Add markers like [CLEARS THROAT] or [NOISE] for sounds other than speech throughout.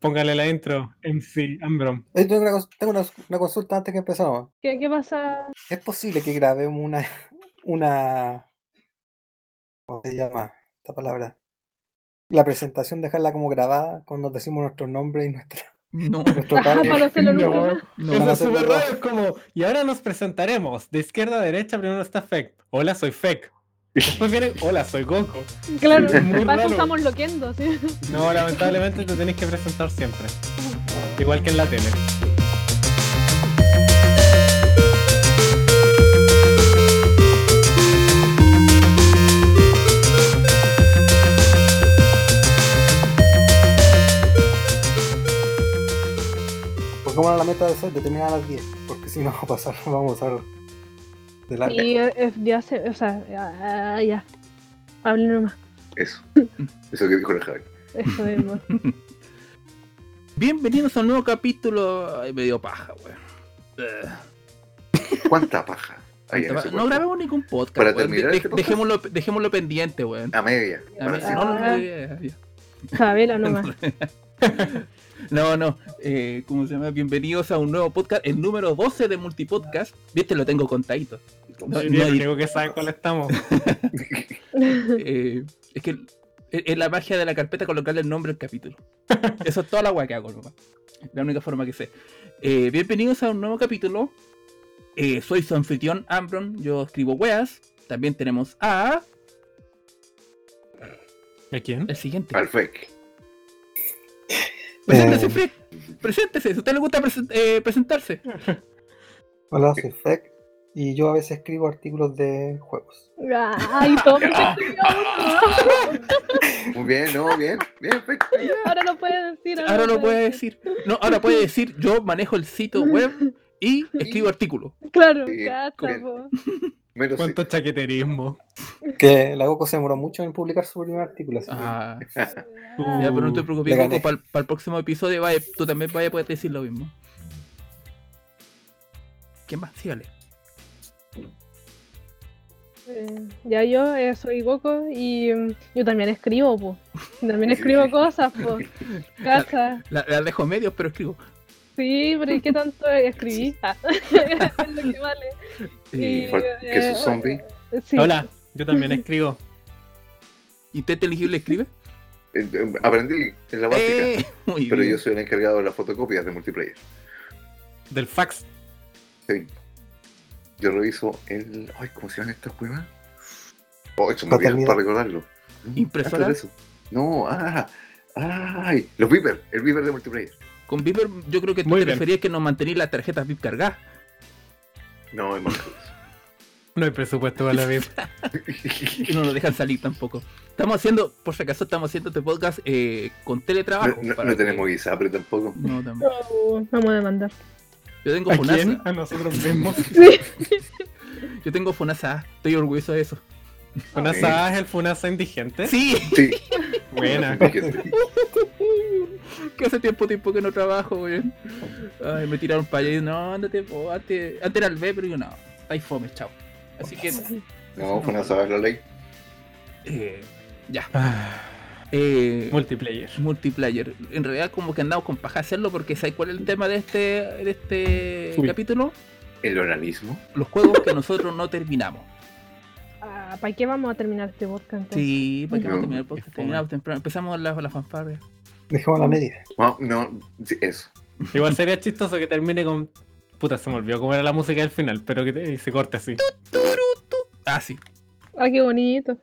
Póngale la intro, MC Ambrom. Eh, Tengo, una, tengo una, una consulta antes que empezamos. ¿Qué, qué pasa? ¿Es posible que grabemos una, una, ¿cómo se llama esta palabra? La presentación, dejarla como grabada cuando decimos nuestros nombres y nuestra, No, [LAUGHS] nuestro hacerlo No. más. no. Eso es súper raro, es como, y ahora nos presentaremos. De izquierda a derecha, primero está Fek. Hola, soy Fek. Después viene, hola, soy Goku. Claro, Es muy para eso raro. estamos loquendo, ¿sí? No, lamentablemente te tenés que presentar siempre. Igual que en la tele. Pues como la meta de, ser- de terminar a las 10, porque si no [LAUGHS] va a pasar, vamos a pasar de eh, eh, ya se, o sea, ya, ya. Hablen nomás. Eso. [LAUGHS] Eso que dijo el Javi. Eso mismo. [LAUGHS] Bienvenidos a un nuevo capítulo. Ay, me dio paja, weón. [LAUGHS] ¿Cuánta paja? no grabemos ningún podcast. Para weón. terminar De- este podcast? dejémoslo, dejémoslo pendiente, weón. A media. A no, no, Ah. nomás. No, no. Eh, ¿Cómo se llama? Bienvenidos a un nuevo podcast, el número 12 de Multipodcast. Viste, lo tengo contadito. No, Soy no hay- que sabe cuál estamos. [LAUGHS] eh, es que es la magia de la carpeta colocarle el nombre al capítulo. Eso es toda la weá que hago, nomás. La única forma que sé. Eh, bienvenidos a un nuevo capítulo. Eh, soy su anfitrión Ambron, yo escribo weas. También tenemos a ¿A quién? el siguiente. Al fake. Preséntese, Eh. Frick. Preséntese, si a usted le gusta presen- eh, presentarse. [LAUGHS] Hola, soy Fek y yo a veces escribo artículos de juegos. Ay, todo me [LAUGHS] Muy bien, no, bien. Bien. Ahora lo puede decir. Ahora lo puede decir. No, ahora puede decir, yo manejo el sitio web y [LAUGHS] escribo artículos. Claro, Sí, Menos sí. ¿Cuánto chaqueterismo? Que la Goku se demoró mucho en publicar su primer artículo. así que- Ah, [LAUGHS] Uh, ya, pero no te preocupes, gané. para el próximo episodio vaya- tú también vayas a poder decir lo mismo. ¿Quién más? Sígale. Eh, ya yo eh, soy Goku y mm, yo también escribo, po. También [LAUGHS] escribo cosas, po. Cacha. La, la dejo medios, pero escribo. Sí, pero ¿y qué tanto [LAUGHS] escribí? Ah, [LAUGHS] es lo que vale. Y, Por- ¿Qué es un eh, zombie? Sí. Hola, yo también escribo. ¿Intenta elegible escribe? Eh, eh, Aprendí en la básica. Eh, muy Pero bien. yo soy el encargado de las fotocopias de multiplayer. Del fax. Sí. Yo reviso el. Ay, ¿cómo se llaman estas cuevas? Oh, eso me Paternidad. para recordarlo. ¿Impresora? Antes de eso. No, ah, ay, los Viper, el Viper de multiplayer. Con Viper yo creo que tú Muy te bien. referías que nos mantenías las tarjetas VIP cargadas. No, que No hay presupuesto para la VIP. Y [LAUGHS] no nos dejan salir tampoco. Estamos haciendo, por si acaso, estamos haciendo este podcast eh, con teletrabajo. No, no- para no que- tenemos ISAPRE tampoco. No, tampoco. Oh, vamos a demandar. Yo tengo ¿A quién? FONASA. A nosotros mismos. [LAUGHS] Yo tengo FONASA. Estoy orgulloso de eso. ¿Funasa es el Funasa indigente? Sí, Sí. Buena. Que hace tiempo tiempo que no trabajo, weón. Ay, me tiraron para allá y no, ándate, po, antes, antes era el B, pero yo no. Ahí fome, chao. Así que, No, fue una saber la ley. eh, ya. Ah, Eh, multiplayer. multiplayer. En realidad como que andamos con paja hacerlo porque ¿sabes cuál es el tema de este, de este Uy. capítulo? El organismo. Los juegos que nosotros no terminamos. Ah, ¿Para qué vamos a terminar este podcast? entonces? Sí, para que no No, terminar el podcast. qué. Terminamos temprano. Empezamos la, la fanfarria. Dejemos la media. No, no, sí, eso. Igual sería chistoso que termine con. Puta, se me olvidó cómo era la música del final, pero que te- se corte así. Ah, sí. Ah, qué bonito.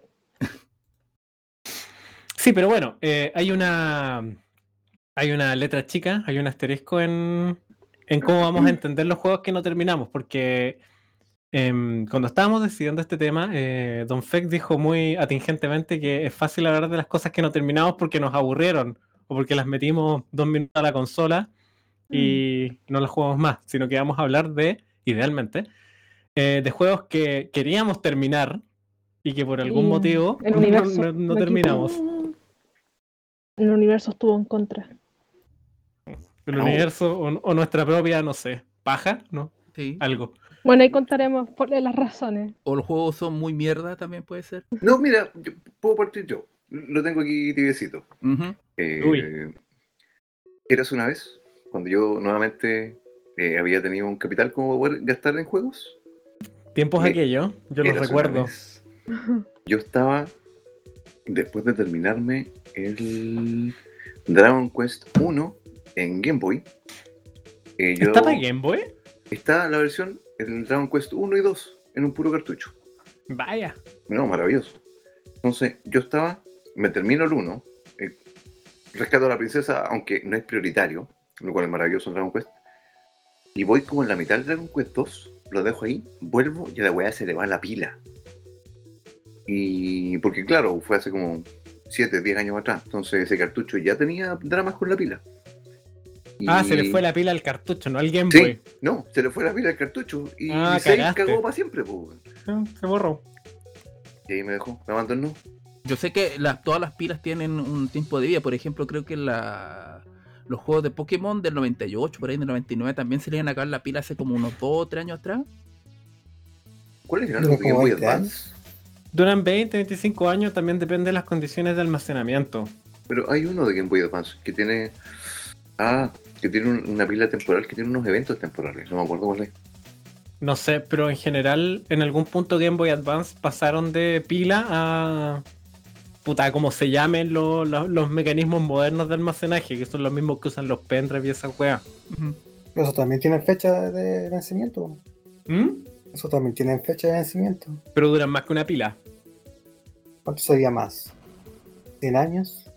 Sí, pero bueno, eh, hay una. Hay una letra chica, hay un asterisco en, en cómo vamos a entender los juegos que no terminamos, porque em, cuando estábamos decidiendo este tema, eh, Don Feck dijo muy atingentemente que es fácil hablar de las cosas que no terminamos porque nos aburrieron o porque las metimos dos minutos a la consola y no las jugamos más, sino que vamos a hablar de, idealmente, eh, de juegos que queríamos terminar y que por algún Y motivo el no- universo no- no lo terminamos. quitó. El universo estuvo en contra. El No. universo o, o nuestra propia, no sé, paja, ¿no? sí. Algo. Bueno, ahí contaremos por las razones. O los juegos son muy mierda también puede ser. No, mira, yo- puedo partir yo. Lo tengo aquí tibiecito. Eh, Uy. Eras una vez, cuando yo nuevamente eh, había tenido un capital como poder gastar en juegos. Tiempos Eh, aquellos, yo los recuerdo. vez. Yo estaba, después de terminarme el Dragon Quest 1 en Game Boy. eh, yo- ¿Está para Game Boy? Está la versión, el Dragon Quest 1 y 2, en un puro cartucho. Vaya. No, maravilloso. Entonces, yo estaba, me termino el 1, eh, rescato a la princesa, aunque no es prioritario, lo cual es maravilloso en Dragon Quest. Y voy como en la mitad del Dragon Quest 2, lo dejo ahí, vuelvo y a la weá se le va la pila. Y porque claro, fue hace como 7, 10 años atrás, entonces ese cartucho ya tenía dramas con la pila. Ah, se le Y- fue la pila al cartucho, no al Game Sí, Boy. no, se le fue la pila al cartucho y Ah, se cagaste. cagó para siempre, pues. Se borró. Y ahí me dejó, me abandonó. Yo sé que las- todas las pilas tienen un tiempo de vida. Por ejemplo, creo que la, los juegos de Pokémon del 98, por ahí del 99, también se le iban a acabar la pila hace como unos 2 o 3 años atrás. ¿Cuáles eran los de Game Boy 20 Advance? Duran 20, 25 años, también depende de las condiciones de almacenamiento. Pero hay uno de Game Boy Advance que tiene. Ah, que tiene un- una pila temporal que tiene unos eventos temporales. No me acuerdo cuál es. No sé, pero en general, en algún punto Game Boy Advance pasaron de pila a. Puta, como se llamen lo- lo- los mecanismos modernos de almacenaje, que son los mismos que usan los pendrive y esa wea. Eso también tiene fecha de vencimiento. ¿Mm? Eso también tiene fecha de vencimiento. Pero duran más que una pila. ¿Cuánto sería más? ¿100 años?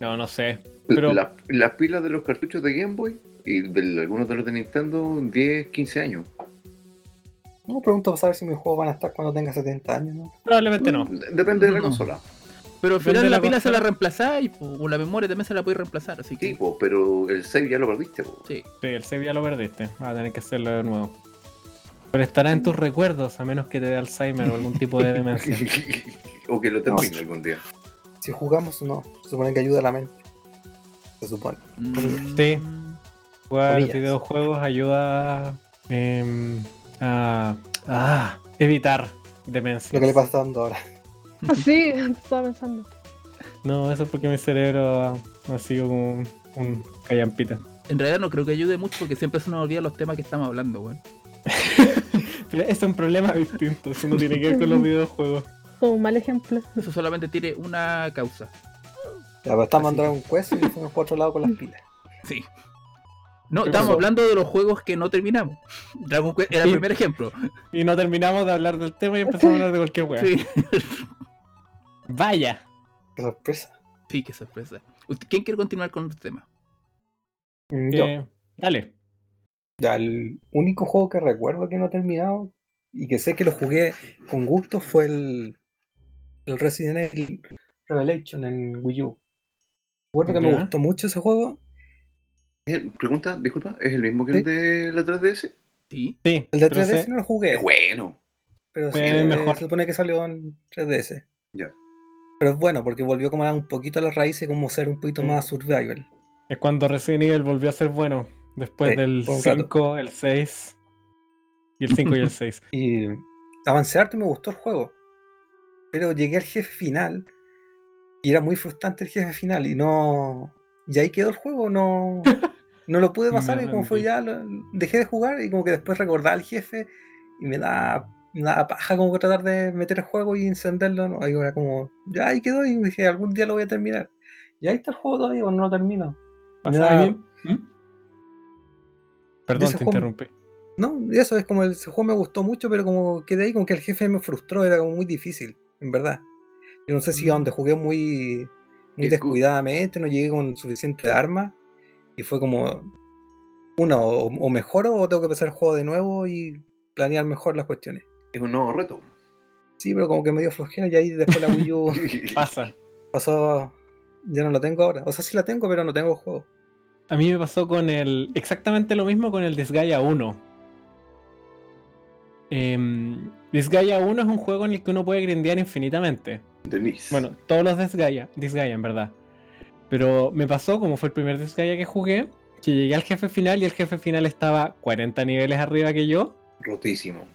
No, no sé. Pero- La- las pilas de los cartuchos de Game Boy y de algunos de los de Nintendo, 10, 15 años. No, pregunto para saber si mis juegos van a estar cuando tenga 70 años, ¿no? Probablemente no. D- Depende de la No. consola. Pero al final la, la pila se la reemplazáis, po, o la memoria también se la podéis reemplazar, así que Sí, po, pero el save ya lo perdiste. po. sí. Sí, el save ya lo perdiste. Vas a tener que hacerlo de nuevo. Pero estará en tus recuerdos, a menos que te dé Alzheimer o algún tipo de demencia. [LAUGHS] o que lo termine algún día. Si jugamos, no. Se supone que ayuda a la mente. Se supone. Mm, Sí. Jugar Comillas. videojuegos ayuda em, a, a evitar demencia. Lo que le pasa dando ahora. Sí, estaba pensando. No, eso es porque mi cerebro ha, ha sido como un, un callampita. En realidad no creo que ayude mucho porque siempre se nos olvida los temas que estamos hablando, weón. [LAUGHS] Pero es un problema distinto, eso no tiene que ver con los videojuegos. Como un mal ejemplo. Eso solamente tiene una causa. Ya, pero estamos Así en Dragon Quest y fuimos por otro lado con las pilas. Sí. No, ¿Qué estamos pasó? hablando de los juegos que no terminamos. Dragon Quest era el primer ejemplo. Y no terminamos de hablar del tema y empezamos a hablar de cualquier wea. Sí. [LAUGHS] Vaya. Qué sorpresa. sí, qué sorpresa. ¿Usted- ¿Quién quiere continuar con los temas? Mm, Yo. Eh, dale. Ya, el único juego que recuerdo que no he terminado y que sé que lo jugué con gusto fue el, el Resident Evil Revelation en Wii U. Recuerdo que me gustó mucho ese juego. Eh, Pregunta, disculpa, ¿es el mismo que Sí. el de la 3DS? Sí. Sí, El de pero 3DS sé- no lo jugué, bueno. pero sí, eh, mejor. se supone que salió en 3DS. Ya. Pero es bueno porque volvió como a un poquito a las raíces, como ser un poquito más survival. es cuando Resident Evil volvió a ser bueno. Después Sí, del por un rato. 5, el 6. Y el 5 y el [LAUGHS] 6. Y avancé harto y me gustó el juego. Pero llegué al jefe final y era muy frustrante el jefe final y no... Y ahí quedó el juego, no... [LAUGHS] No lo pude pasar y como fue ya, lo- dejé de jugar y como que después recordaba al jefe y me da, da paja como que tratar de meter el juego y encenderlo. ¿no? Ahí era como, ya ahí quedó y dije, algún día lo voy a terminar. Y ahí está el juego todavía, no lo termino. Me ¿Pasa da- bien? ¿Mm? Perdón, te juego- interrumpí. No, eso es como el ese juego me gustó mucho, pero como quedé ahí, como que el jefe me frustró, era como muy difícil, en verdad. Yo no sé si donde jugué muy, muy Es cu- descuidadamente, no llegué con suficiente armas, y fue como, una, o, o mejoro o tengo que empezar el juego de nuevo y planear mejor las cuestiones. Es un nuevo reto. Sí, pero como que me dio flojera y ahí después la Wii U [LAUGHS] Pasa. pasó, ya no la tengo ahora. O sea, sí la tengo, pero no tengo el juego. A mí me pasó con el. Exactamente lo mismo con el Disgaea 1. Em, Disgaea 1 es un juego en el que uno puede grindear infinitamente. Denise. Bueno, todos los Disgaea, Disgaea en verdad. Pero me pasó, como fue el primer Disgaea que jugué, que llegué al jefe final y el jefe final estaba 40 niveles arriba que yo. rotísimo.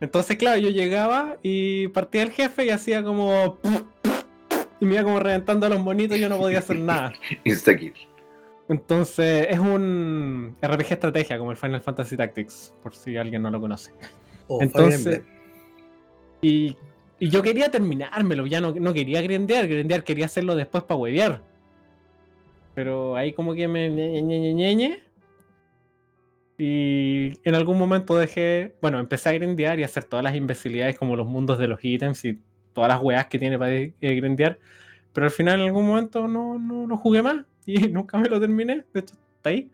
Entonces, claro, yo llegaba y partía el jefe y hacía como. Y me iba como reventando a los monitos y yo no podía hacer nada. [LAUGHS] Insta-kill. Entonces, es un RPG estrategia como el Final Fantasy Tactics, por si alguien no lo conoce. O Fire Entonces. Y, y yo quería terminármelo, ya no, no quería grindear, grindear quería hacerlo después para huevear. Pero ahí como que me ñe, ñe, ñe, ñe, ñe. Y en algún momento dejé, bueno, empecé a grindear y hacer todas las imbecilidades como los mundos de los ítems y todas las weas que tiene para eh, grindear. Pero al final en algún momento no, no, no jugué más [LAUGHS] y nunca me lo terminé. De hecho, está ahí.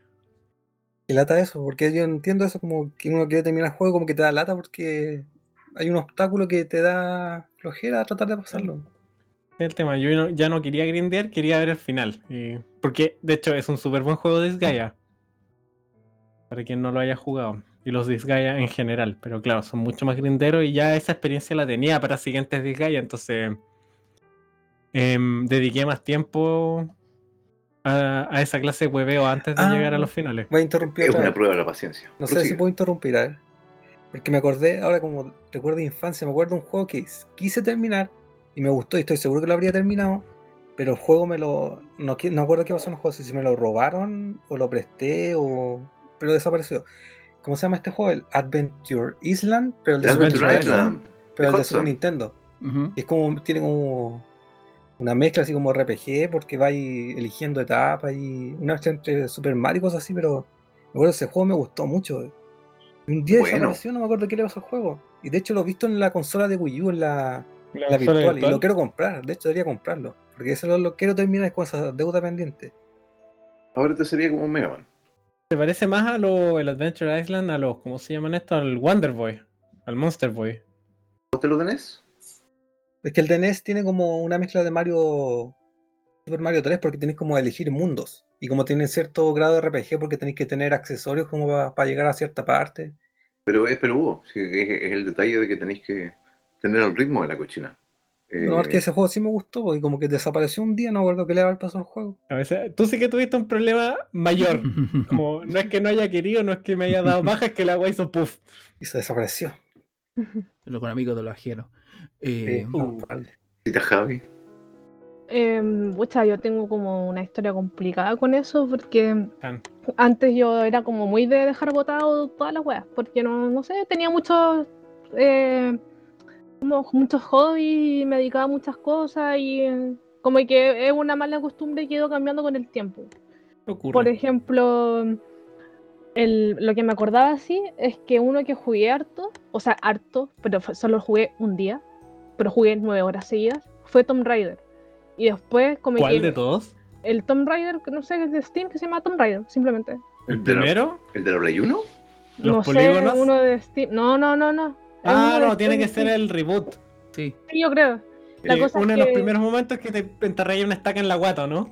Y lata eso, porque yo entiendo eso como que uno quiere terminar el juego, como que te da lata porque hay un obstáculo que te da flojera a tratar de pasarlo. El tema. Yo no- ya no quería grindear, quería ver el final. y- porque de hecho es un súper buen juego de Disgaea. Para quien no lo haya jugado. Y los Disgaea en general. Pero claro, son mucho más grinderos y ya esa experiencia la tenía para siguientes Disgaea. Entonces em, dediqué más tiempo a, a esa clase de hueveo antes de Ah. llegar a los finales. Voy a interrumpir Es una prueba de la paciencia. No sé si puedo interrumpir, a ver. Porque me acordé, ahora como recuerdo de infancia, me acuerdo de un juego que quise terminar y me gustó y estoy seguro que lo habría terminado, pero el juego me lo... No, no acuerdo qué pasó en el juego, si me lo robaron o lo presté o... pero desapareció. ¿Cómo se llama este juego? El Adventure Island, pero el de The Super Adventure Nintendo. Island. Pero el de. Super Nintendo. Ujú. Y es como, tiene como una mezcla así como RPG, porque vais eligiendo etapas y una mezcla entre Super Mario y cosas así, pero me acuerdo ese juego me gustó mucho. Un día Bueno. desapareció, no me acuerdo qué le pasó al juego. Y de hecho lo he visto en la consola de Wii U, en la, La la consola virtual, y virtual. lo quiero comprar. De hecho debería comprarlo, porque eso lo, lo quiero terminar con esa deuda pendiente. Ahora te sería como un Mega Man. Se parece más a lo, el Adventure Island, a los, ¿cómo se llaman esto? Al Wonder Boy, al Monster Boy. ¿Vos te lo tenés? Es que el de NES tiene como una mezcla de Mario Super Mario 3 porque tenéis como elegir mundos. Y como tiene cierto grado de RPG porque tenéis que tener accesorios como para llegar a cierta parte. Pero es peludo. sí, es, es el detalle de que tenéis que tener el ritmo de la cochina. No, es que Eh, ese juego sí me gustó, porque como que desapareció un día, no acuerdo qué le había pasado al juego. A veces, tú sí que tuviste un problema mayor. [LAUGHS] Como, no es que no haya querido, no es que me haya dado [LAUGHS] baja, es que la agua hizo puff. Y se desapareció. [LAUGHS] Lo con amigos de los ajenos. Eh, Sí, uh. vale. Javi. Em, pucha, yo tengo como una historia complicada con eso porque antes yo era como muy de dejar botado todas las weas, porque no, no sé, tenía muchos eh, como muchos hobbies y me dedicaba a muchas cosas y como que es una mala costumbre que he ido cambiando con el tiempo. Ocurre. Por ejemplo, el- lo que me acordaba así es que uno que jugué harto, o sea, harto, pero fue- solo jugué un día, pero jugué nueve horas seguidas, fue Tomb Raider. Y después como ¿Cuál que de todos? el Tomb Raider, que no sé, es de Steam, que se llama Tomb Raider, simplemente. ¿El primero? ¿El de la Play 1? ¿Los no polígonos? sé, uno de Steam. No, no, no, no. Es Ah, no, tiene que ser el reboot. sí. Sí, yo creo. La Eh, cosa es uno de los primeros momentos que te enterré una estaca en la guata, ¿no?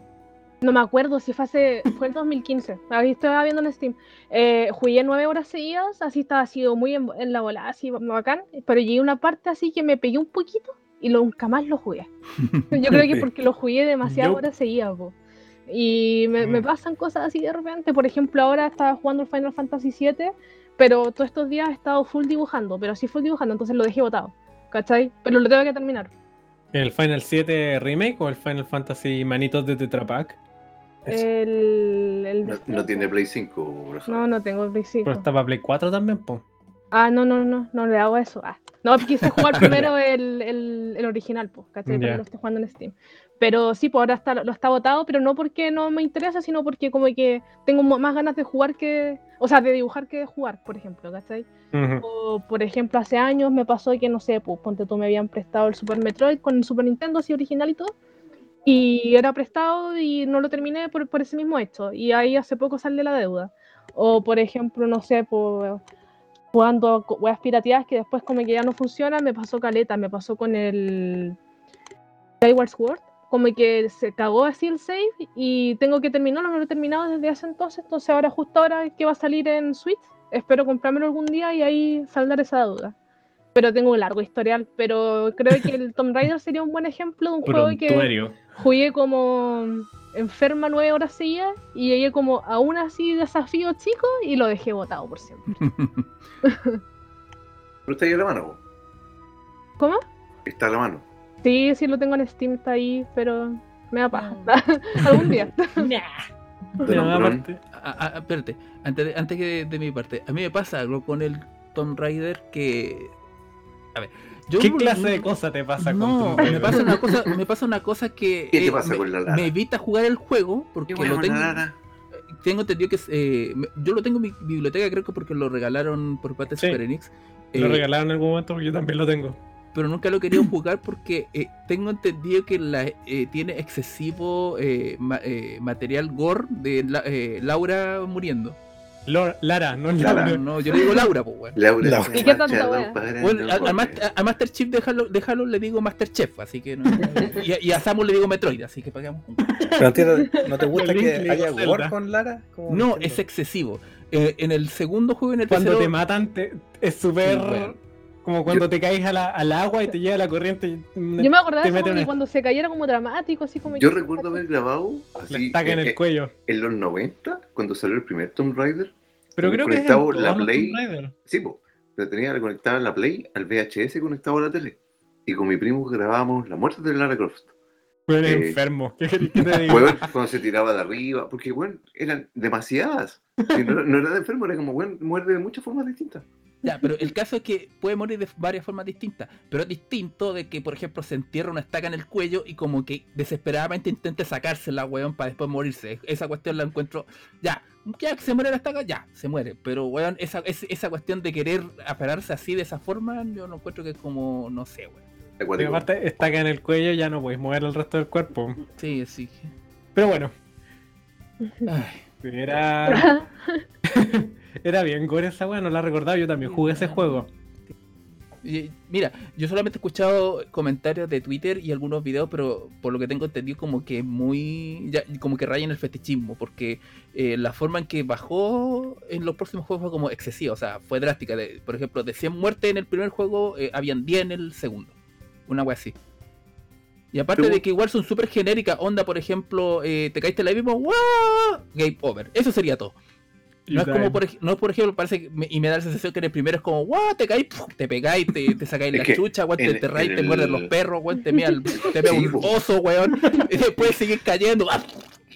No me acuerdo si fue hace. Fue el 2015. Ahí estaba viendo en Steam. Eh, jugué nueve horas seguidas, así estaba sido muy en, en la bola, así bacán. Pero llegué a una parte así que me pegué un poquito y lo- nunca más lo jugué. Yo creo que [LAUGHS] porque lo jugué demasiadas Yo- horas seguidas, po. Y me, me Mm. pasan cosas así de repente. Por ejemplo, ahora estaba jugando el Final Fantasy VII, pero todos estos días he estado full dibujando, pero sí full dibujando, entonces lo dejé botado. ¿Cachai? Pero lo tengo que terminar. ¿El Final 7 Remake o el Final Fantasy Manitos de Tetra Pak? El, el No, no tiene Play 5, por No, no tengo Play 5. Pero está para Play 4 también, po. Ah, no, no, no, no le hago eso. Ah. No, quise jugar [LAUGHS] primero el, el, el original, pues, ¿cachai? Pero Ya. lo estoy jugando en Steam. Pero sí, pues ahora está, lo está botado, pero no porque no me interesa, sino porque como que tengo más ganas de jugar que. O sea, de dibujar que de jugar, por ejemplo, ¿cachai? Ujú. O, por ejemplo, hace años me pasó que, no sé, pues, ponte tú, me habían prestado el Super Metroid con el Super Nintendo, así original y todo. Y era prestado y no lo terminé por, por ese mismo hecho. Y ahí hace poco sale la deuda. O, por ejemplo, no sé, pues, jugando weas pirateadas que después como que ya no funcionan, me pasó caleta, me pasó con el Skyward Sword. Como que se cagó así el save y tengo que terminarlo, no lo he terminado desde hace entonces, entonces ahora justo ahora que va a salir en Switch, espero comprármelo algún día y ahí saldar esa duda. Pero tengo un largo historial, pero creo que el Tomb Raider sería un buen ejemplo de un [LAUGHS] juego que jugué como enferma nueve horas seguidas y llegué como a un así desafío chico y lo dejé botado por siempre. [LAUGHS] [LAUGHS] Pero está ahí a la mano. ¿Cómo? Está a la mano. Sí, sí lo tengo en Steam, está ahí, pero me da paja. [LAUGHS] Algún día. [LAUGHS] Pero aparte- Ah, ah, espérate, antes de, antes que de mi parte, a mí me pasa algo con el Tomb Raider que. A ver, yo. ¿Qué clase de cosa te pasa No, con Tomb me Raider? pasa una cosa, me pasa una cosa que [LAUGHS] ¿Qué te eh, pasa me, con la Lara? me evita jugar el juego porque lo tengo, Lara. tengo entendido que es, eh, me- yo lo tengo en mi biblioteca creo que porque lo regalaron por parte de Sí. Super Enix. Lo eh, regalaron en algún momento porque yo también lo tengo. Pero nunca lo he querido [CLEARS THROAT] jugar porque eh, tengo entendido que la, eh, tiene excesivo eh, ma- eh, material gore de la- eh, Laura muriendo. Lor- Lara, no Lara. Laura. No, yo le digo Laura, pues, weón. Laura La- se ¿Y qué para Bueno, no a, a. Master- a Master Chief de Halo, de Halo le digo Master Chef, así que no. [LAUGHS] Y, a- y a Samus le digo Metroid, así que pagamos. Pero entiendo, ¿no te gusta El Link que le haya gore con Lara? Como No, es excesivo. Eh, en el segundo juego, en el Cuando tercero. te matan, te- es súper. Bueno. Como cuando te caes a la- al agua y te llega la corriente. y- Yo me acordaba una- que cuando se cayera como dramático, así como. Yo recuerdo haber grabado así estaca en eh, el eh, cuello. en los 90, cuando salió el primer Tomb Raider. Pero creo que es en la Play. Tomb Raider. Sí, po, pero tenía conectada la Play al VHS conectado a la tele. Y con mi primo grabábamos la muerte de Lara Croft. Fue Eh, enfermo. ¿Qué que te cuando se tiraba de arriba, porque bueno, eran demasiadas. Y no, no era de enfermo, era como, bueno, muerde de muchas formas distintas. Ya, pero el caso es que puede morir de varias formas distintas. Pero es distinto de que, por ejemplo, se entierra una estaca en el cuello y como que desesperadamente intente sacársela, weón, para después morirse. Esa cuestión la encuentro. Ya, ya que se muere la estaca, ya, se muere. Pero, weón, esa, es- esa cuestión de querer aferrarse así de esa forma, yo no encuentro que es como, no sé, weón. Acuático. aparte, estaca en el cuello ya no podéis mover el resto del cuerpo. Sí, sí. Pero bueno, Ay, era. [LAUGHS] [LAUGHS] Era bien gore esa weá, no la recordaba. Yo también jugué ese juego. Y, Mira, yo solamente he escuchado comentarios de Twitter y algunos videos, pero por lo que tengo entendido como que muy... ya- como que rayan el fetichismo, porque eh, la forma en que bajó en los próximos juegos fue como excesiva, o sea, fue drástica. De, por ejemplo, de 100 muertes en el primer juego, eh, habían 10 en el segundo. Una wea así. Y aparte Pero- de que igual son súper genéricas, onda, por ejemplo, eh, te caíste la misma, ¡wow! Game over. Eso sería todo. No es como, por, no por ejemplo, parece que me- y me da la sensación que en el primero es como, ¡guau! Te ¡puf! te pegáis, te, te sacáis Es la chucha, weón, te en- enterráis, en te muerden los perros, weón, te mea, el- [LAUGHS] te mea Sí, un oso, weón, [LAUGHS] y después sigues cayendo. ¡ah!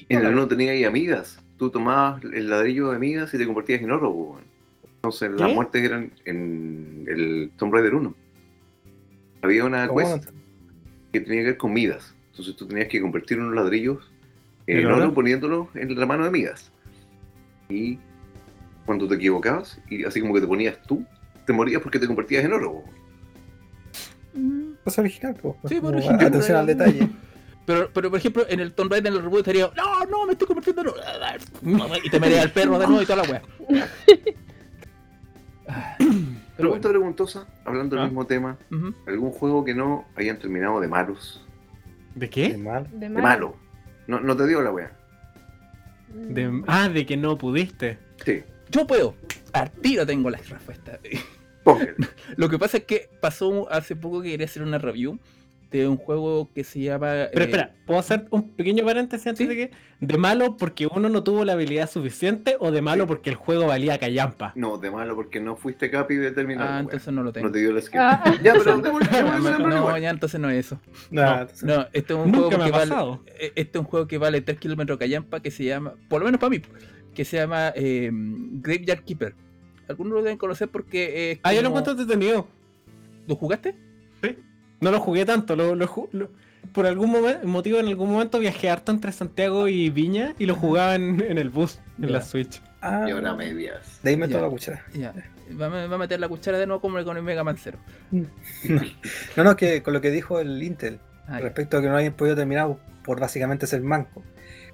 En el 1 tenía ahí amigas. Tú tomabas el ladrillo de amigas y te convertías en oro, weón. Entonces las muertes eran en el Tomb Raider 1. Había una ¿Cómo? quest que tenía que ver con Midas. Entonces tú tenías que convertir unos ladrillos ¿En oro? oro poniéndolos en la mano de Midas. Y cuando te equivocabas, y así como que te ponías tú, te morías porque te convertías en oro. weón. Cosa original, pues. Sí, por original. Atención al detalle. Pero, pero, por ejemplo, en el Tomb Raider, en el reboot, estaría, no, no, me estoy convirtiendo en oro. Y te merea el perro de nuevo y toda la weá. [CLEARS THROAT] [CLEARS THROAT] Pero Pregunta preguntosa, hablando del Ah. mismo tema. bueno. ¿Algún juego que no hayan terminado de malos? ¿De Qué qué? mal. De De malo. No, no te digo la wea. De- ah, de que no pudiste. Sí, Yo puedo. Al tiro tengo la respuesta. póngale. [LAUGHS] Lo que pasa es que pasó hace poco que quería hacer una review de un juego que se llama. Pero eh, espera, ¿puedo hacer un pequeño paréntesis antes ¿Sí? de que? ¿De malo porque uno no tuvo la habilidad suficiente o de malo Sí. porque el juego valía callampa? No, de malo porque no fuiste capi de terminar. Ah, entonces no lo tengo. No te dio la. Ah. Ya, pero [LAUGHS] No, no, ya entonces no es eso. Nah, No, entonces- no, este es un juego Nunca me que ha vale. pasado. eh, Este es un juego que vale 3 kilómetros callampa que se llama, por lo menos para mí, que se llama eh, Graveyard Keeper. Algunos lo deben conocer porque es Ah, yo lo encuentro entretenido. ¿Lo jugaste? No lo jugué tanto, lo, lo ju- lo- por algún motivo en algún momento viajé harto entre Santiago y Viña y lo jugaba en, en el bus, en la Switch. Ah, Y ahora medias. de ahí meto la cuchara. Ya. Va, a- va a meter la cuchara de nuevo como con el Mega Man Zero. [LAUGHS] No, no, que con lo que dijo el Intel Ah, respecto a que no hayan podido terminar por básicamente ser manco.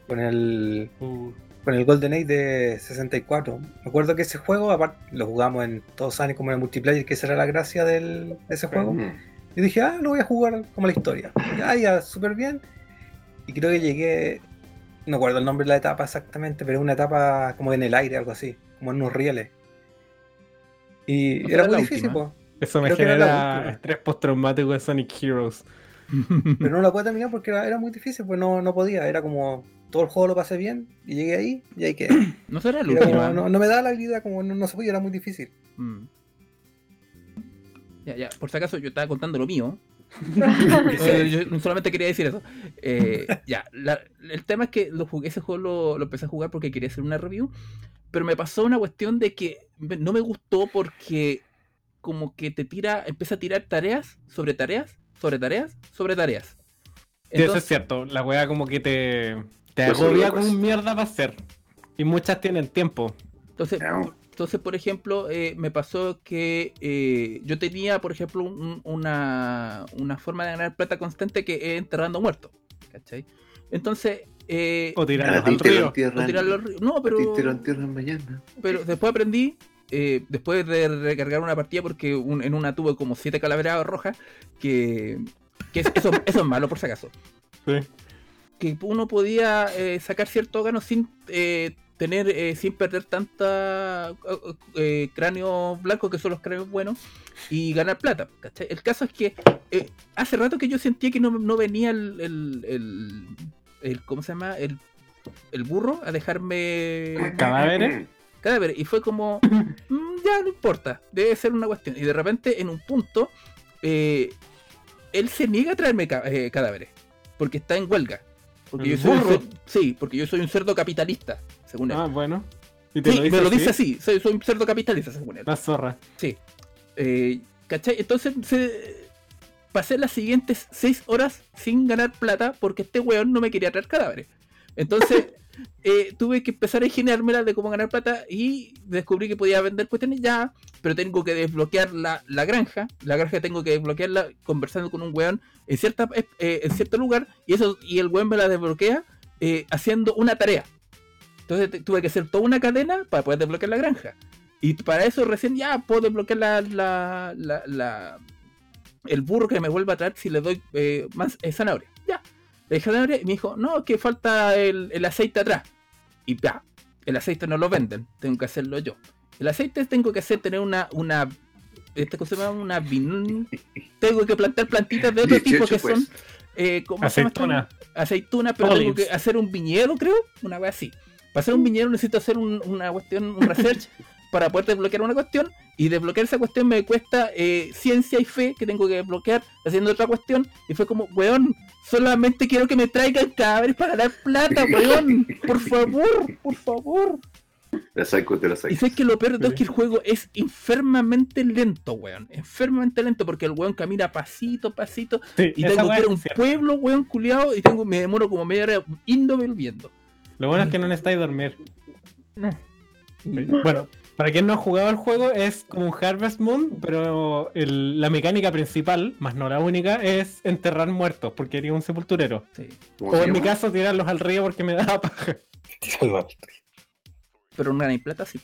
Con el, Uh, con el Golden Age de 64. Me acuerdo que ese juego, aparte, lo jugamos en todos años como en el multiplayer, que esa era la gracia del, de ese juego. Mm. Y dije, ah, lo voy a jugar como la historia. Ya, ya, súper bien. Y creo que llegué, no recuerdo el nombre de la etapa exactamente, pero una etapa como en el aire, algo así, como en unos rieles. Y ¿No era muy difícil, pues, eso me Creo genera estrés postraumático de Sonic Heroes. pero no la pude terminar porque era, era muy difícil, pues no, no podía. Era como todo el juego lo pasé bien y llegué ahí y ahí quedé. [CLEARS THROAT] ¿No será como, última? no, no me daba la habilidad, como no, no se podía, era muy difícil. Mm. Ya, ya, por si acaso yo estaba contando lo mío. [LAUGHS] Yo no solamente quería decir eso. Eh, ya, la- el tema es que lo jugué, ese juego lo, lo empecé a jugar porque quería hacer una review, pero me pasó una cuestión de que no me gustó porque como que te tira, empieza a tirar tareas sobre tareas, sobre tareas, sobre tareas. Sí, eso es Entonces, cierto. La wea como que te, te Pues agobia con mierda para hacer. Y muchas tienen tiempo. entonces. Entonces, por ejemplo, eh, me pasó que eh, yo tenía, por ejemplo, un- una, una forma de ganar plata constante que es enterrando muertos. ¿Cachai? Entonces, eh, O A tirarlos ti al río. o entierran. tirarlo al río. No, pero. te lo entierran mañana. Pero después aprendí, eh, después de recargar una partida, porque un- en una tuve como siete calaveras rojas, que, que es- eso, eso es malo por si acaso. Sí. Que uno podía eh, sacar cierto órgano sin eh, tener, eh, sin perder tanta eh, cráneos blancos, que son los cráneos buenos, y ganar plata. ¿cachai? El caso es que eh, hace rato que yo sentía que no, no venía el, el, el- el- ¿cómo se llama? El, el burro a dejarme ¿Cadáveres? [LAUGHS] cadáveres. Y fue como, "Mm, ya no importa, debe ser una cuestión. Y de repente, en un punto, eh, él se niega a traerme ca- eh, cadáveres, porque está en huelga. Porque yo ¿El soy un sí, porque yo soy un cerdo capitalista, según él. Ah, bueno. ¿Y te sí, lo dice me lo así? dice así, soy, soy un cerdo capitalista, según él. La zorra. Eh, ¿Cachai? Entonces se- pasé las siguientes seis horas sin ganar plata porque este weón no me quería traer cadáveres. Entonces [LAUGHS] eh, tuve que empezar a ingeniármela de cómo ganar plata y descubrí que podía vender cuestiones ya, pero tengo que desbloquear la, la granja. La granja tengo que desbloquearla conversando con un weón en, cierta, eh, en cierto lugar y, eso, y el weón me la desbloquea eh, haciendo una tarea. Entonces tuve que hacer toda una cadena para poder desbloquear la granja. Y para eso recién ya puedo desbloquear la, la, la- la- el burro que me vuelva a traer si le doy eh, más eh, zanahoria. Ya. Le dije zanahoria y me dijo, no, que falta el, el aceite atrás. Y ya, el aceite no lo venden, tengo que hacerlo yo. El aceite tengo que hacer tener una, una, esta cosa se llama una vin... [LAUGHS] Tengo que plantar plantitas de otro tipo 18, que son, eh, ¿cómo se llama esto? Aceituna. aceitunas, pero tengo que hacer un viñedo, creo, una vez así. Para hacer un viñedo necesito hacer un- una cuestión, un research [LAUGHS] para poder desbloquear una cuestión y desbloquear esa cuestión me cuesta eh, ciencia y fe que tengo que desbloquear haciendo otra cuestión y fue como, weón, solamente quiero que me traigan cadáveres para ganar plata, [LAUGHS] weón, por favor, por favor. La psycho te la Y psycho. sé que lo peor de todo es que el juego es enfermamente lento, weón. Enfermamente lento porque el weón camina pasito, pasito. Sí, Y tengo que ir a un pueblo, weón, culiado. Y tengo, me demoro como media hora yendo volviendo. Lo bueno es que no necesitáis dormir. No. Bueno, para quien no ha jugado el juego, es como un Harvest Moon, pero el- la mecánica principal, más no la única, es enterrar muertos, porque eres un sepulturero. Sí. ¿Cómo O en mi caso, tirarlos al río porque me da paja. Pero no ganáis plata, sí.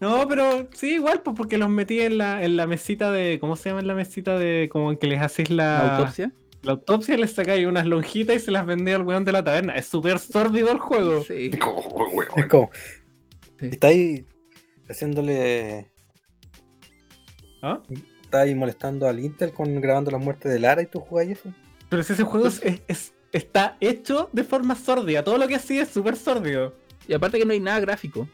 No, pero sí, igual, pues porque los metí en la, en la mesita de. ¿Cómo se llama en la mesita de. como en que les hacéis la, La autopsia. La autopsia, les sacáis unas lonjitas y se las vendí al weón de la taberna. Es súper sórdido el juego. Sí. Weón. Es como, Sí. estáis haciéndole. ¿Ah? Estáis molestando al Intel con grabando las muertes de Lara y tú jugáis eso. Pero si ese juego es- es- es- está hecho de forma sórdida. Todo lo que hacía es súper sórdido. Y aparte que no hay nada gráfico.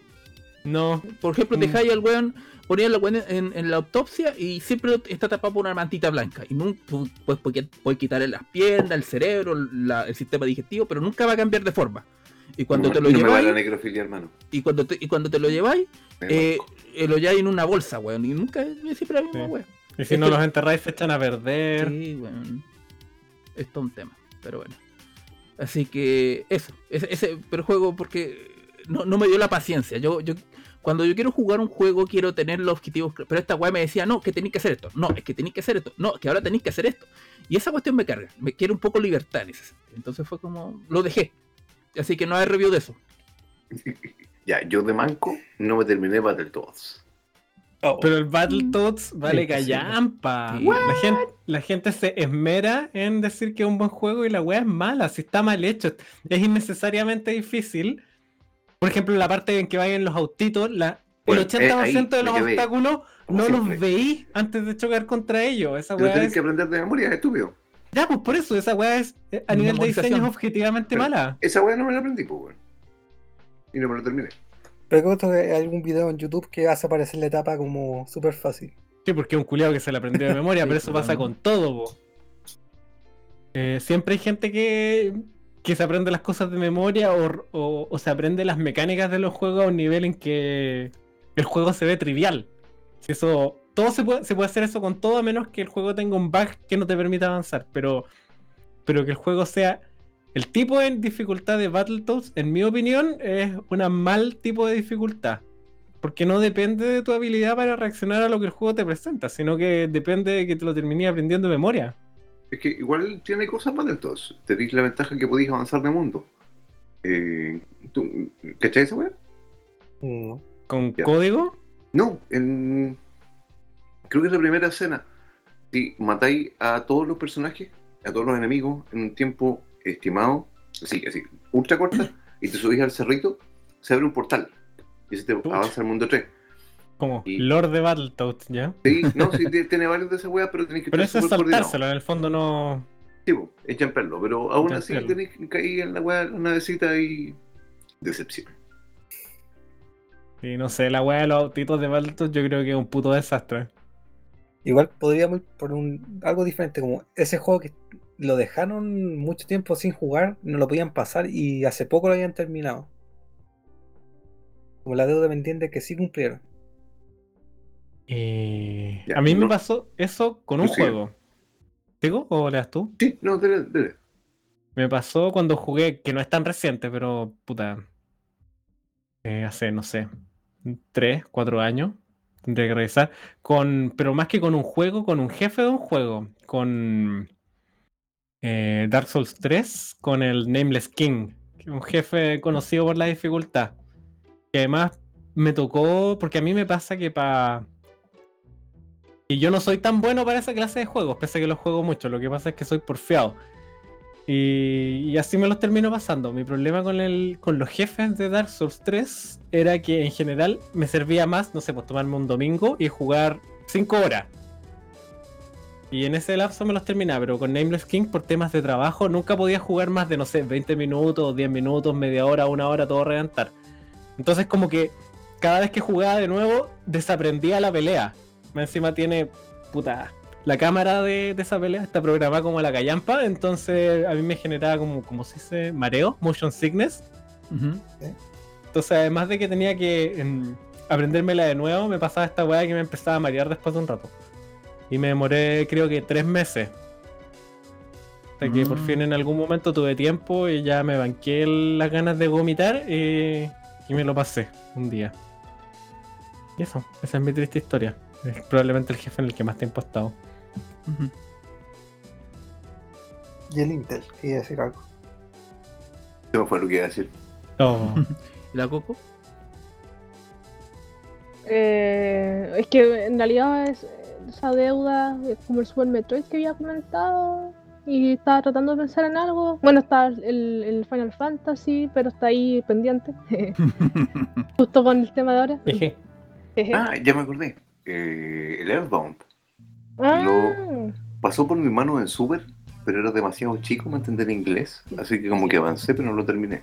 No. Por ejemplo, Mm. dejáis al weón, ponías al weón en, en la autopsia y siempre está tapado por una mantita blanca. Y nunca pues, puedes, puedes quitarle las piernas, el cerebro, la- el sistema digestivo, pero nunca va a cambiar de forma. Y cuando te lo no me va la lleváis, necrofilia, hermano. y cuando te, y cuando te lo lleváis, eh, eh, lo lleváis en una bolsa, weón. Y nunca es siempre la misma Sí. weón. Y si Es no que- los enterráis, se echan a perder. Sí, bueno. Es todo un tema, pero bueno. Así que eso, ese, ese pero juego porque no, no me dio la paciencia. Yo, yo cuando yo quiero jugar un juego quiero tener los objetivos, pero esta weá me decía, no, que tenéis que hacer esto, no, es que tenéis que hacer esto, no, que ahora tenéis que hacer esto. Y esa cuestión me carga, me quiere un poco libertad en ese sentido. Entonces fue como, lo dejé. Así que no hay review de eso. [LAUGHS] Ya, yo de manco no me terminé Battletoads. Oh, Pero el Battletoads vale callampa. Sí. La gente, la gente se esmera en decir que es un buen juego y la weá es mala. Si está mal hecho, es innecesariamente difícil. Por ejemplo, la parte en que vayan los autitos, la, Bueno, el 80% eh, ahí de los obstáculos no siempre. los veís antes de chocar contra ellos. Esa Pero weá tenés es... que aprender de memoria, es estúpido. Ya, pues por eso, esa weá es eh, a nivel de diseño es objetivamente Pero- mala. Esa weá no me la aprendí, pues, weón. Y no me lo terminé. Pero que esto hay algún video en YouTube que hace aparecer la etapa como súper fácil. Sí, porque es un culiado que se la aprendió de memoria, Sí, pero eso pues, pasa con todo, po. eh, siempre hay gente que, que se aprende las cosas de memoria o, o- se aprende las mecánicas de los juegos a un nivel en que el juego se ve trivial. Si eso, todo se puede, se puede hacer eso con todo a menos que el juego tenga un bug que no te permita avanzar. Pero, pero que el juego sea el tipo de dificultad de Battletoads, en mi opinión, es un mal tipo de dificultad. Porque no depende de tu habilidad para reaccionar a lo que el juego te presenta, sino que depende de que te lo termines aprendiendo de memoria. Es que igual tiene cosas para entonces. Tenéis la ventaja que podéis avanzar de mundo. Eh, ¿tú, ¿Cachai esa weá? ¿Con Ya. código? No, en... creo que es la primera escena. Si matáis a todos los personajes, a todos los enemigos, en un tiempo estimado, así, así, ultra corta, [CLEARS THROAT] y te subís al cerrito, se abre un portal. Y se te avanza al mundo 3. Como Y- Lord de Battletoads, ¿ya? Sí, no, sí, tiene- varios de esas weas, pero tenéis que Pero eso es saltárselo, en el fondo no. Sí, es jumperlo, pero aún así tenéis que caer en la wea, la navecita y. Decepción. Y no sé, la weá de los autitos de Battletoads yo creo que es un puto desastre. Igual podríamos ir por un, algo diferente, como ese juego que lo dejaron mucho tiempo sin jugar, no lo podían pasar y hace poco lo habían terminado. Como la deuda pendiente que sí cumplieron. Eh, Ya, a mí me pasó eso con un sigue. juego. ¿Digo o leas tú? Sí, no, dele, dele. Me pasó cuando jugué, que no es tan reciente, pero puta. eh, hace, no sé, tres, cuatro años. Tendría que revisar. Con, pero más que con un juego, con un jefe de un juego. Con eh, Dark Souls 3, con el Nameless King. Un jefe conocido por la dificultad. Que además me tocó, porque a mí me pasa que para... Y yo no soy tan bueno para esa clase de juegos, pese a que los juego mucho. Lo que pasa es que soy porfiado. Y, así me los termino pasando. Mi problema con, el, con los jefes de Dark Souls 3 era que en general me servía más, no sé, pues tomarme un domingo y jugar 5 horas. Y en ese lapso me los terminaba, pero con Nameless King por temas de trabajo nunca podía jugar más de, no sé, 20 minutos, 10 minutos, media hora, una hora, todo reventar. Entonces como que cada vez que jugaba de nuevo desaprendía la pelea. Encima tiene, puta, la cámara de, de esa pelea está programada como la callampa, entonces a mí me generaba como, como se dice, mareo, motion sickness. Entonces además de que tenía que em, aprendérmela de nuevo, me pasaba esta weá que me empezaba a marear después de un rato. Y me demoré creo que tres meses. Hasta que por Mm. fin en algún momento tuve tiempo y ya me banqué las ganas de vomitar y, y me lo pasé un día. Y eso, esa es mi triste historia. Es probablemente el jefe en el que más tiempo he estado. Ujú. Y el Intel, quería decir algo. Me fue lo que iba a decir. Oh, [LAUGHS] ¿Y la Coco? Eh, es que en realidad es esa deuda, es como el Super Metroid que había comentado. Y estaba tratando de pensar en algo. Bueno, está el, el Final Fantasy, pero está ahí pendiente. [LAUGHS] Justo con el tema de ahora. Ah, ya me acordé. Eh, el Earthbound Ah, pasó por mi mano en Super, pero era demasiado chico para entender inglés. Así que como que avancé, pero no lo terminé.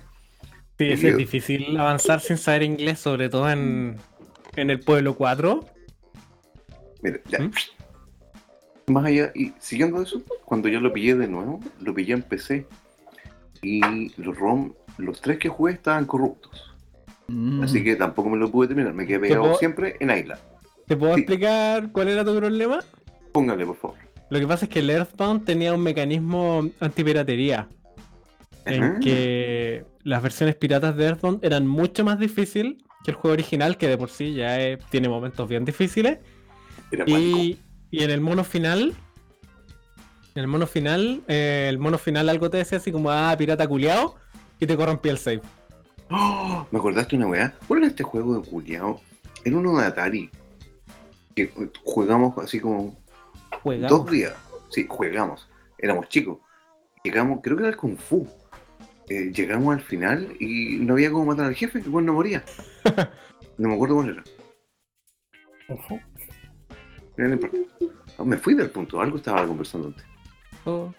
Sí, es, es difícil avanzar sin saber inglés, sobre todo en, en el pueblo 4. Mira, ya. ¿Mm? Más allá, y siguiendo eso, cuando yo lo pillé de nuevo, lo pillé en PC. Y los ROM, los tres que jugué estaban corruptos. Mm. Así que tampoco me lo pude terminar. Me quedé pegado siempre en Isla. ¿Te puedo Sí. explicar cuál era tu problema? Póngale, por favor. Lo que pasa es que el Earthbound tenía un mecanismo antipiratería. En Ajá. que las versiones piratas de Earthbound eran mucho más difíciles que el juego original, que de por sí ya eh, tiene momentos bien difíciles. Era. Y, y en el mono final, en el mono final, eh, el mono final algo te decía así como, ah, pirata culiao, y te corrompía el save. ¡Oh! ¿Me acordaste una weá? ¿Cuál era este juego de culiao? Era uno de Atari. Que jugamos así como dos días. Sí, jugamos. Éramos chicos. Llegamos, creo que era el Kung Fu. Eh, llegamos al final y no había cómo matar al jefe, que bueno no moría. [LAUGHS] No me acuerdo cuál era. Pero no importa. Ah, me fui del punto, algo estaba conversando antes. Oh,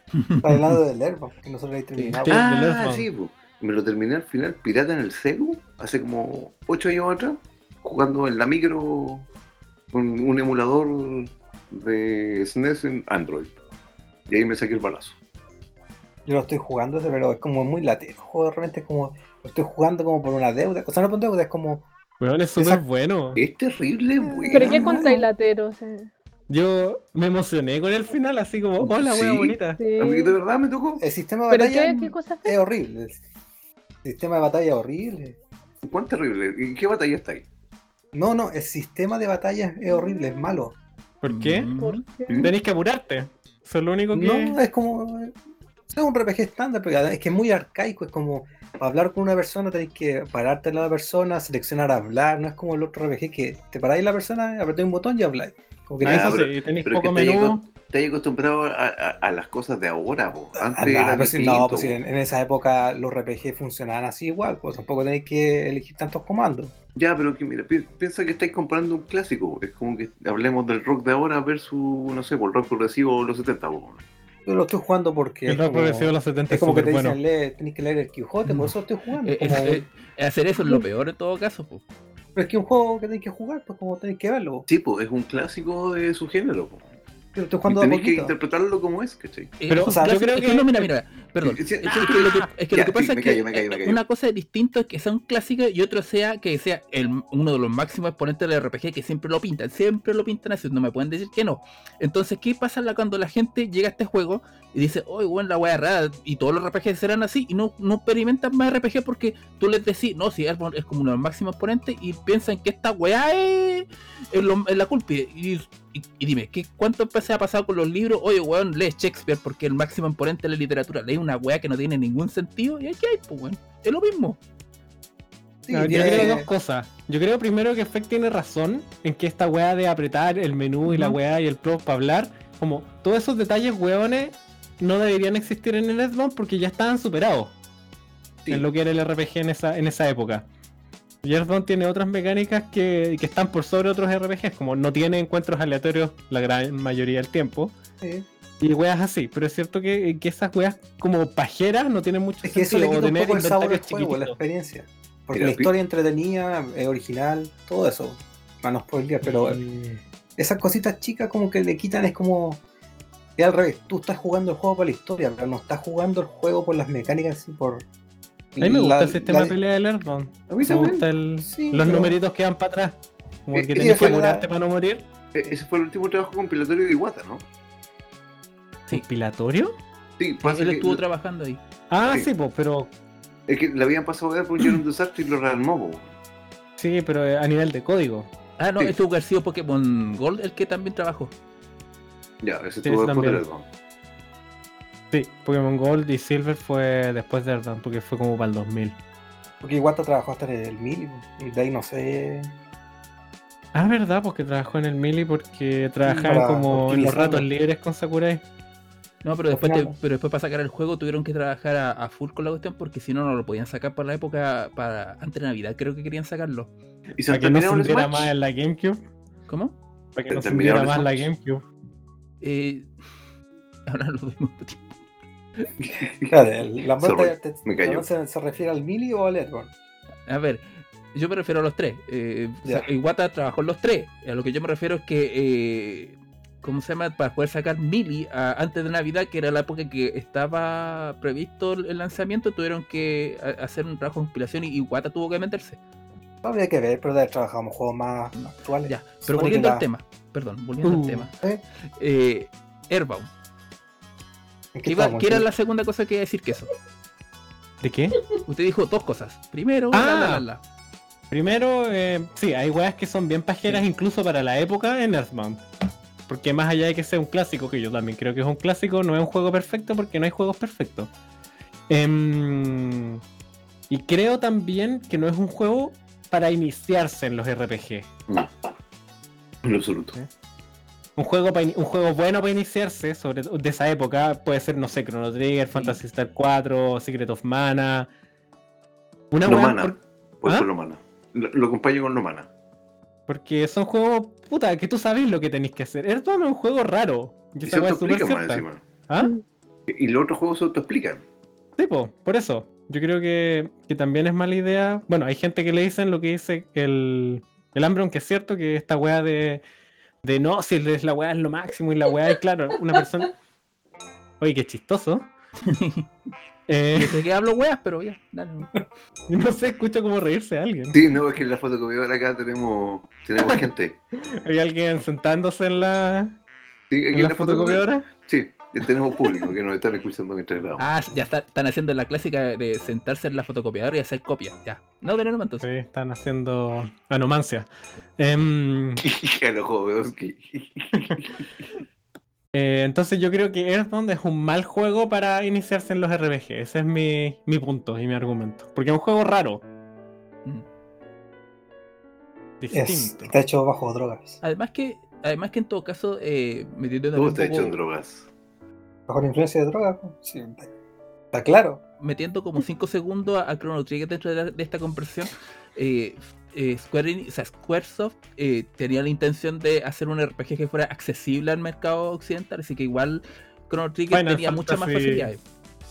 lado del Herbo, que nosotros ahí terminamos. Ah, sí, me lo terminé al final, pirata en el Segu, hace como 8 años atrás, jugando en la micro con un emulador de SNES en Android. Y ahí me saqué el balazo. Yo lo estoy jugando, ese, pero es como muy latero. Juego realmente es como. Lo estoy jugando como por una deuda. O sea, no por deuda, es como. Weón, es súper Esa- bueno. Es terrible, güey. ¿Pero qué contáis latero? O sea, Yo me emocioné con el final, así como, hola, wea Sí. bonita. sí. A mí de verdad me tocó. El sistema de ¿Pero batalla qué, qué cosas es horrible. El sistema de batalla es horrible. ¿Cuán terrible? ¿En qué batalla está ahí? No, no, el sistema de batalla es horrible, es malo. ¿Por qué? Mm. ¿Por qué? Tenés que apurarte. Eso es lo único que. No, es como. Es un RPG estándar, pero es que es muy arcaico. Es como para hablar con una persona tenés que pararte de la persona, seleccionar hablar. No es como el otro RPG que te paráis la persona, apretáis un botón y habláis. Como que Ah, eso sí, tenéis poco menú. Te has acostumbrado a, a- a las cosas de ahora, po. Ah, Antes nah, era pero si- distinto, no, pues en, en esa época los RPG funcionaban así igual, pues tampoco tenéis que elegir tantos comandos. Ya, pero que mira, pi- piensa que estáis comprando un clásico. Es como que hablemos del rock de ahora versus, no sé, por el rock progresivo de los 70, po. Yo lo estoy jugando porque. El es rock como- progresivo de los 70 Es como que te bueno. dicen, lee, tenés que leer el Quijote, por eso lo estoy jugando. Eh, como- eh, eh, hacer eso es lo peor en todo caso. po. Pero es que es un juego que tenéis que jugar, pues como tenéis que verlo. Sí, pues es un clásico de su género, po. Estoy jugando tenéis que interpretarlo como es, ¿cachai? Eh, Pero, o sea, yo creo es que- no, mira, mira, perdón. Es que, es que lo que, es que lo ya, que pasa es que una cosa es distinto es que sea un clásico y otro sea que sea el, uno de los máximos exponentes del RPG que siempre lo pintan, siempre lo pintan así, no me pueden decir que no. Entonces, ¿qué pasa la- cuando la gente llega a este juego y dice, oye, bueno, la wea rara, y todos los RPGs serán así, y no, no experimentan más RPG porque tú les decís, no, si Airborne es como uno de los máximos exponentes, y piensan que esta weá es, es, lo- es la culpa. Y, y- y dime, ¿qué, ¿cuánto veces ha pasado con los libros? Oye, weón, lees Shakespeare porque el máximo exponente de la literatura, lees una weá que no tiene ningún sentido, y aquí hay, pues, weón, es lo mismo. Sí, No, yo creo dos cosas. Yo creo primero que Feck tiene razón en que esta weá de apretar el menú y la weá y el pro para hablar, como todos esos detalles weones no deberían existir en el Earthbound porque ya estaban superados Sí. en lo que era el RPG en esa, en esa época. Y Earthbound tiene otras mecánicas que, que están por sobre otros RPGs, como no tiene encuentros aleatorios la gran mayoría del tiempo. sí. Y weas así, pero es cierto que, que esas weas como pajeras no tienen mucho Es que eso le un poco el juego, la experiencia. Porque la historia entretenida, es original, todo eso. Para no spoilear, pero Y- esas cositas chicas como que le quitan, es como. Es al revés, tú estás jugando el juego por la historia, pero no estás jugando el juego por las mecánicas y por. A mí me gusta la- el sistema la- de pelea del Earthbound. A mí Me también. gusta el- Sí, los pero- numeritos que van para atrás. Como Eh, que tenés que curarte para no morir. E- Ese fue el último trabajo compilatorio de Iwata, ¿no? Sí. ¿Compilatorio? Sí, pasa Él que estuvo trabajando ahí. Ah, Sí. sí, pues, pero. es que le habían pasado a ver porque era un desastre y lo rearmó. Sí, pero eh, a nivel de código. Ah, no, Sí. estuvo que haber sido Pokémon Gold el que también trabajó. Ya, ese Sí, estuvo ese después. Earthbound. Sí, Pokémon Gold y Silver fue después de Earthbound, porque fue como para el 2000. Porque Iwata trabajó hasta en el mil y de ahí no sé. Ah, verdad, porque trabajó en el Mili porque trabajaban como en los ratos libres con Sakurai. No, pero después, te- pero después para sacar el juego tuvieron que trabajar a, a full con la cuestión porque si no, no lo podían sacar para la época, para antes de Navidad, creo que querían sacarlo. Y se Para que no Smash. más en la GameCube. ¿Cómo? Para que ¿Te no se terminaron hundiera el más la Smash? GameCube. Eh, [LAUGHS] ahora lo vimos. [LAUGHS] La muerte te- me cayó. se, se refiere al mili o al Edward. A ver, yo me refiero a los tres. Eh, Ya. Sa- Iwata trabajó en los tres. A lo que yo me refiero es que, eh, ¿cómo se llama? Para poder sacar Mili a- antes de Navidad, que era la época que estaba previsto el lanzamiento, tuvieron que a- hacer un trabajo de compilación y Iwata tuvo que meterse. Habría que ver, pero de haber trabajado en juegos más actuales. Ya, pero volviendo al tema, perdón, volviendo Uh. al tema. ¿Eh? Eh, Airbound. ¿En qué ¿Qué, iba- estamos? qué era la segunda cosa que iba a decir que eso? ¿De qué? Usted dijo dos cosas. Primero, Ah. la, la, la, la. Primero, eh, sí, hay weas que son bien pajeras incluso para la época en Earthbound. Porque más allá de que sea un clásico, que yo también creo que es un clásico, no es un juego perfecto porque no hay juegos perfectos. Em, y creo también que no es un juego para iniciarse en los RPG. En lo absoluto. Un juego, pa- un juego bueno para iniciarse, sobre todo de esa época, puede ser, no sé, Chrono Trigger, Fantasy Star 4, Secret of Mana. Una Lo wea mana. por- Por ¿Ah? eso lo mana. Lo, lo acompaño con lo mana. Porque son juegos, puta, que tú sabes lo que tenéis que hacer. Es un juego raro. Y Y se más encima. ¿Ah? Y los otros juegos se autoexplican. Sí, po, por eso. Yo creo que, que también es mala idea. Bueno, hay gente que le dicen lo que dice el, el Ambron, que es cierto, que esta wea de, de no, si es la wea es lo máximo y la wea es, claro, una persona. Oye, qué chistoso. [LAUGHS] Eh, Yo sé que hablo weas, pero ya, dale. [LAUGHS] no sé, escucho como reírse a alguien. Sí, no, es que en la fotocopiadora acá tenemos, tenemos [LAUGHS] gente. Hay alguien sentándose en la, Sí, aquí en en la la fotocopiadora. Sí, tenemos público que nos están escuchando mientras grabamos. Ah, ya está- están haciendo la clásica de sentarse en la fotocopiadora y hacer copias. Ya. No, de Sí, entonces. están haciendo anomancia. [LAUGHS] Jodorowsky. [LAUGHS] eh, entonces yo creo que Earthbound es un mal juego para iniciarse en los RPG. Ese es mi, mi punto y mi argumento. Porque es un juego raro. Mm. Es, Distinto. está hecho bajo drogas. Además que, además que en todo caso, eh, metiendo también está hecho en drogas. Bajo la influencia de drogas. Sí, está, está claro. metiendo como 5 segundos a, a Chrono Trigger dentro de, la- de esta conversión, eh, eh, Square o sea, Squaresoft eh, tenía la intención de hacer un RPG que fuera accesible al mercado occidental, así que igual Chrono Trigger Final tenía muchas más Fantasy- facilidades.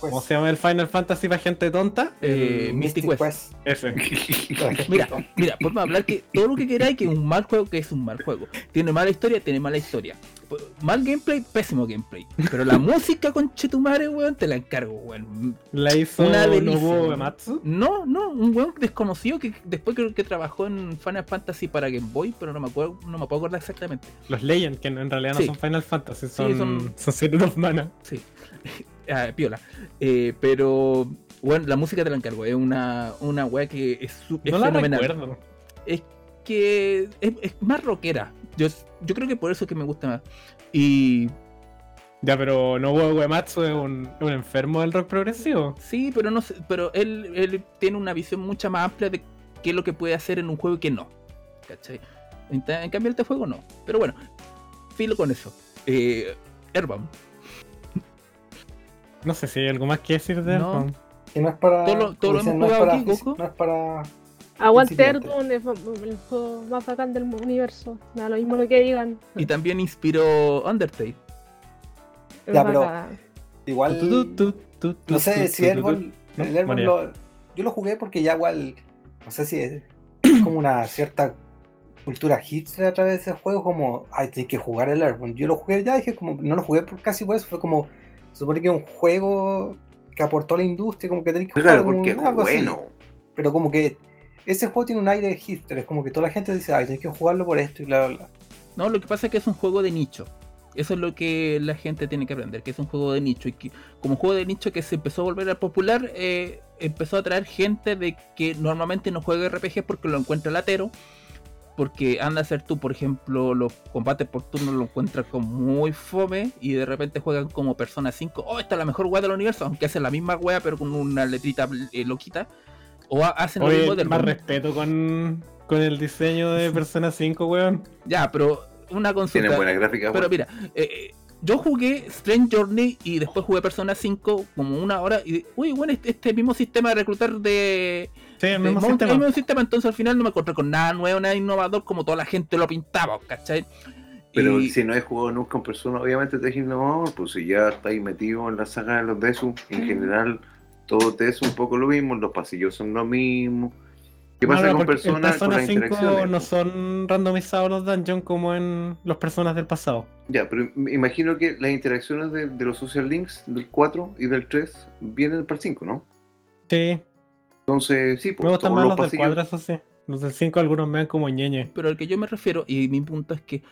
Pues, ¿Cómo se llama el Final Fantasy para gente tonta? Eh, Mystic Quest. Ese. [LAUGHS] Mira, mira, podemos hablar que todo lo que queráis que es un mal juego, que es un mal juego. Tiene mala historia, tiene mala historia. Mal gameplay, pésimo gameplay. Pero la música con Chetumare, weón, te la encargo, weón. La hizo Una delicia, Nobuo weón. Uematsu. No, no, un weón desconocido que después creo que trabajó en Final Fantasy para Game Boy, pero no me acuerdo, no me puedo acordar exactamente. Los Legend, que en realidad no Sí. son Final Fantasy, son, son- son Secret of Mana. Sí. Ah, piola. Eh, pero bueno, la música te la encargo, es una, una weá que es, es No la fenomenal. recuerdo. es que es, es más rockera. Yo, yo creo que por eso es que me gusta más. Y Ya, pero Nobuo Uematsu es un, un enfermo del rock progresivo. sí, pero no sé, pero él, él tiene una visión mucho más amplia de qué es lo que puede hacer en un juego y qué no. ¿Cachai? En, cambio este juego no. Pero bueno, filo con eso. Eh, Airbound. No sé si hay algo más que decir de No. Earthbound. Que no es para. Todo lo- todo lo hemos no es jugado para, aquí, Goku. No es para. Aguante. Earthbound, es el juego más bacán del universo. Me da lo mismo lo que digan. Y también inspiró Undertale. Es Ya, pero- bacán. Igual. Tu, tu, tu, No sé si Bueno, lo- yo lo jugué porque ya igual. No sé si es [COUGHS] como una cierta cultura hipster a través de ese juego. Como, ay, tienes que jugar el Airborne. Yo lo jugué ya, dije, como, no lo jugué por, casi por eso. Fue como, se supone que es un juego que aportó a la industria. Como que tenés que Claro, jugar. porque es algo así. bueno. Pero como que ese juego tiene un aire de hipster. Es como que toda la gente dice, ay, tienes que jugarlo por esto y bla, bla, bla. No, lo que pasa es que es un juego de nicho. Eso es lo que la gente tiene que aprender, que es un juego de nicho. Y que como juego de nicho que se empezó a volver a popular, eh, empezó a atraer gente de que normalmente no juega RPG porque lo encuentra latero. Porque anda a hacer tú, por ejemplo, los combates por turno lo encuentras como muy fome y de repente juegan como Persona 5. Oh, esta es la mejor wea del universo, aunque hacen la misma wea pero con una letrita eh, loquita. O ha- hacen lo Oye, mismo del más respeto con, con el diseño de Persona 5, weón. Ya, pero una consulta. Tienen buena gráfica. Pero mira, eh, eh, yo jugué Strange Journey y después jugué Persona 5 como una hora y, uy, bueno, este, este mismo sistema de reclutar de, Sí, el mismo sistema. el mismo sistema, entonces al final no me encontré con nada nuevo, nada innovador como toda la gente lo pintaba, ¿cachai? Pero Y- si no he jugado nunca en persona, obviamente te dije no, pues si ya estáis metido en la saga de los Desu, en general todo te es un poco lo mismo, los pasillos son lo mismo. ¿Qué pasa no, con en personas con Persona las 5 interacciones? no son randomizados los dungeons como en los personas del pasado. Ya, pero me imagino que las interacciones de, de los social links del 4 y del 3 vienen para el 5, ¿no? Sí, Entonces, sí, me pues gustan todos más los los del cuadro, eso sí. Los del 5 algunos me dan como ñeñe. Pero al que yo me refiero, y mi punto es que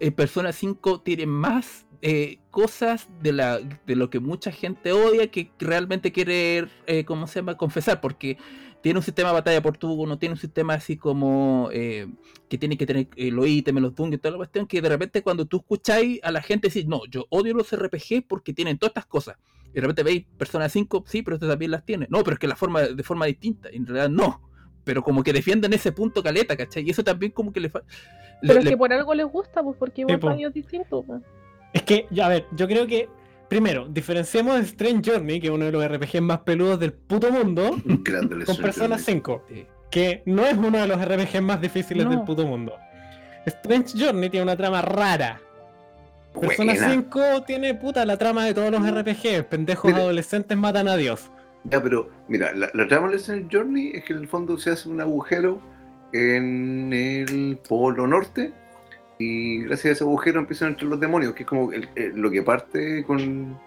eh, Persona 5 tiene más eh, cosas de, la, de lo que mucha gente odia que realmente quiere, eh, ¿cómo se llama?, confesar, porque tiene un sistema de batalla por turno, tiene un sistema así como eh, que tiene que tener eh, los ítems, los dungeons, toda la cuestión, que de repente cuando tú escucháis a la gente decir, no, yo odio los RPG porque tienen todas estas cosas. Y de repente veis Persona 5, sí, pero usted también las tiene. No, pero es que la forma de forma distinta. Y en realidad no. Pero como que defienden ese punto caleta, ¿cachai? Y eso también como que le fa- le- Pero es le- que por algo les gusta, pues porque igual po. para ellos es distinto. pues. Es que, ya, a ver, yo creo que. Primero, diferenciemos de Strange Journey, que es uno de los RPGs más peludos del puto mundo, [LAUGHS] Grande con Persona sorprende. 5, Sí. que no es uno de los RPGs más difíciles No. del puto mundo. Strange Journey tiene una trama rara. Persona Buena. 5 tiene puta la trama de todos los RPGs. Pendejos Mira. adolescentes matan a Dios. Ya, pero mira, la, la trama de Lesson Journey es que en el fondo se hace un agujero en el polo norte y gracias a ese agujero empiezan a entrar los demonios, que es como el- el- lo que parte con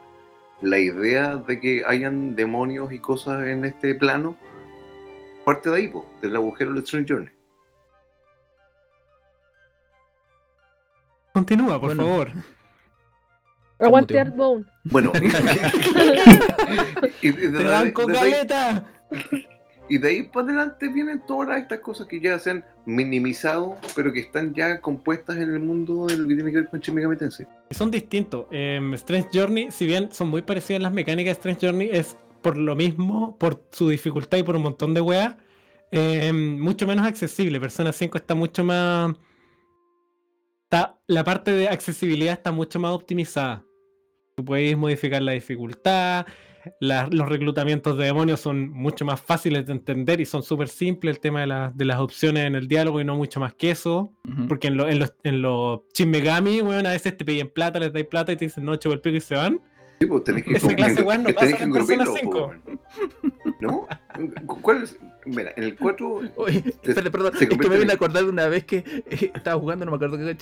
la idea de que hayan demonios y cosas en este plano parte de ahí, po, del agujero de Strange Journey. Continúa, por Bueno. favor. [LAUGHS] Aguante? Earthbound. Bueno, [LAUGHS] [LAUGHS] y, y de, ¡Te dan con ahí, caleta! [LAUGHS] y de ahí para adelante vienen todas estas cosas que ya se han minimizado, pero que están ya compuestas en el mundo del ver con Tensei. Son distintos. Em, Strange Journey, si bien son muy parecidas las mecánicas de Strange Journey, es por lo mismo, por su dificultad y por un montón de weas, em, mucho menos accesible. Persona 5 está mucho más. Está, la parte de accesibilidad está mucho más optimizada. Tú puedes modificar la dificultad. la- los reclutamientos de demonios son mucho más fáciles de entender y son súper simples. El tema de, la- de las opciones en el diálogo y no mucho más que eso. Porque en, lo- en los, en los Shin Megami, weón, a veces te piden plata, les dais plata y te dicen no, chupa el pico y se van. Sí, pues tenés que, Esa clase, weón, no pasa en Persona engrupirlo, po, ¿No? ¿Cuál es? Mira, en el 4 Oye, espera, perdón, es que me vine a acordar de una vez que eh, estaba jugando, no me acuerdo qué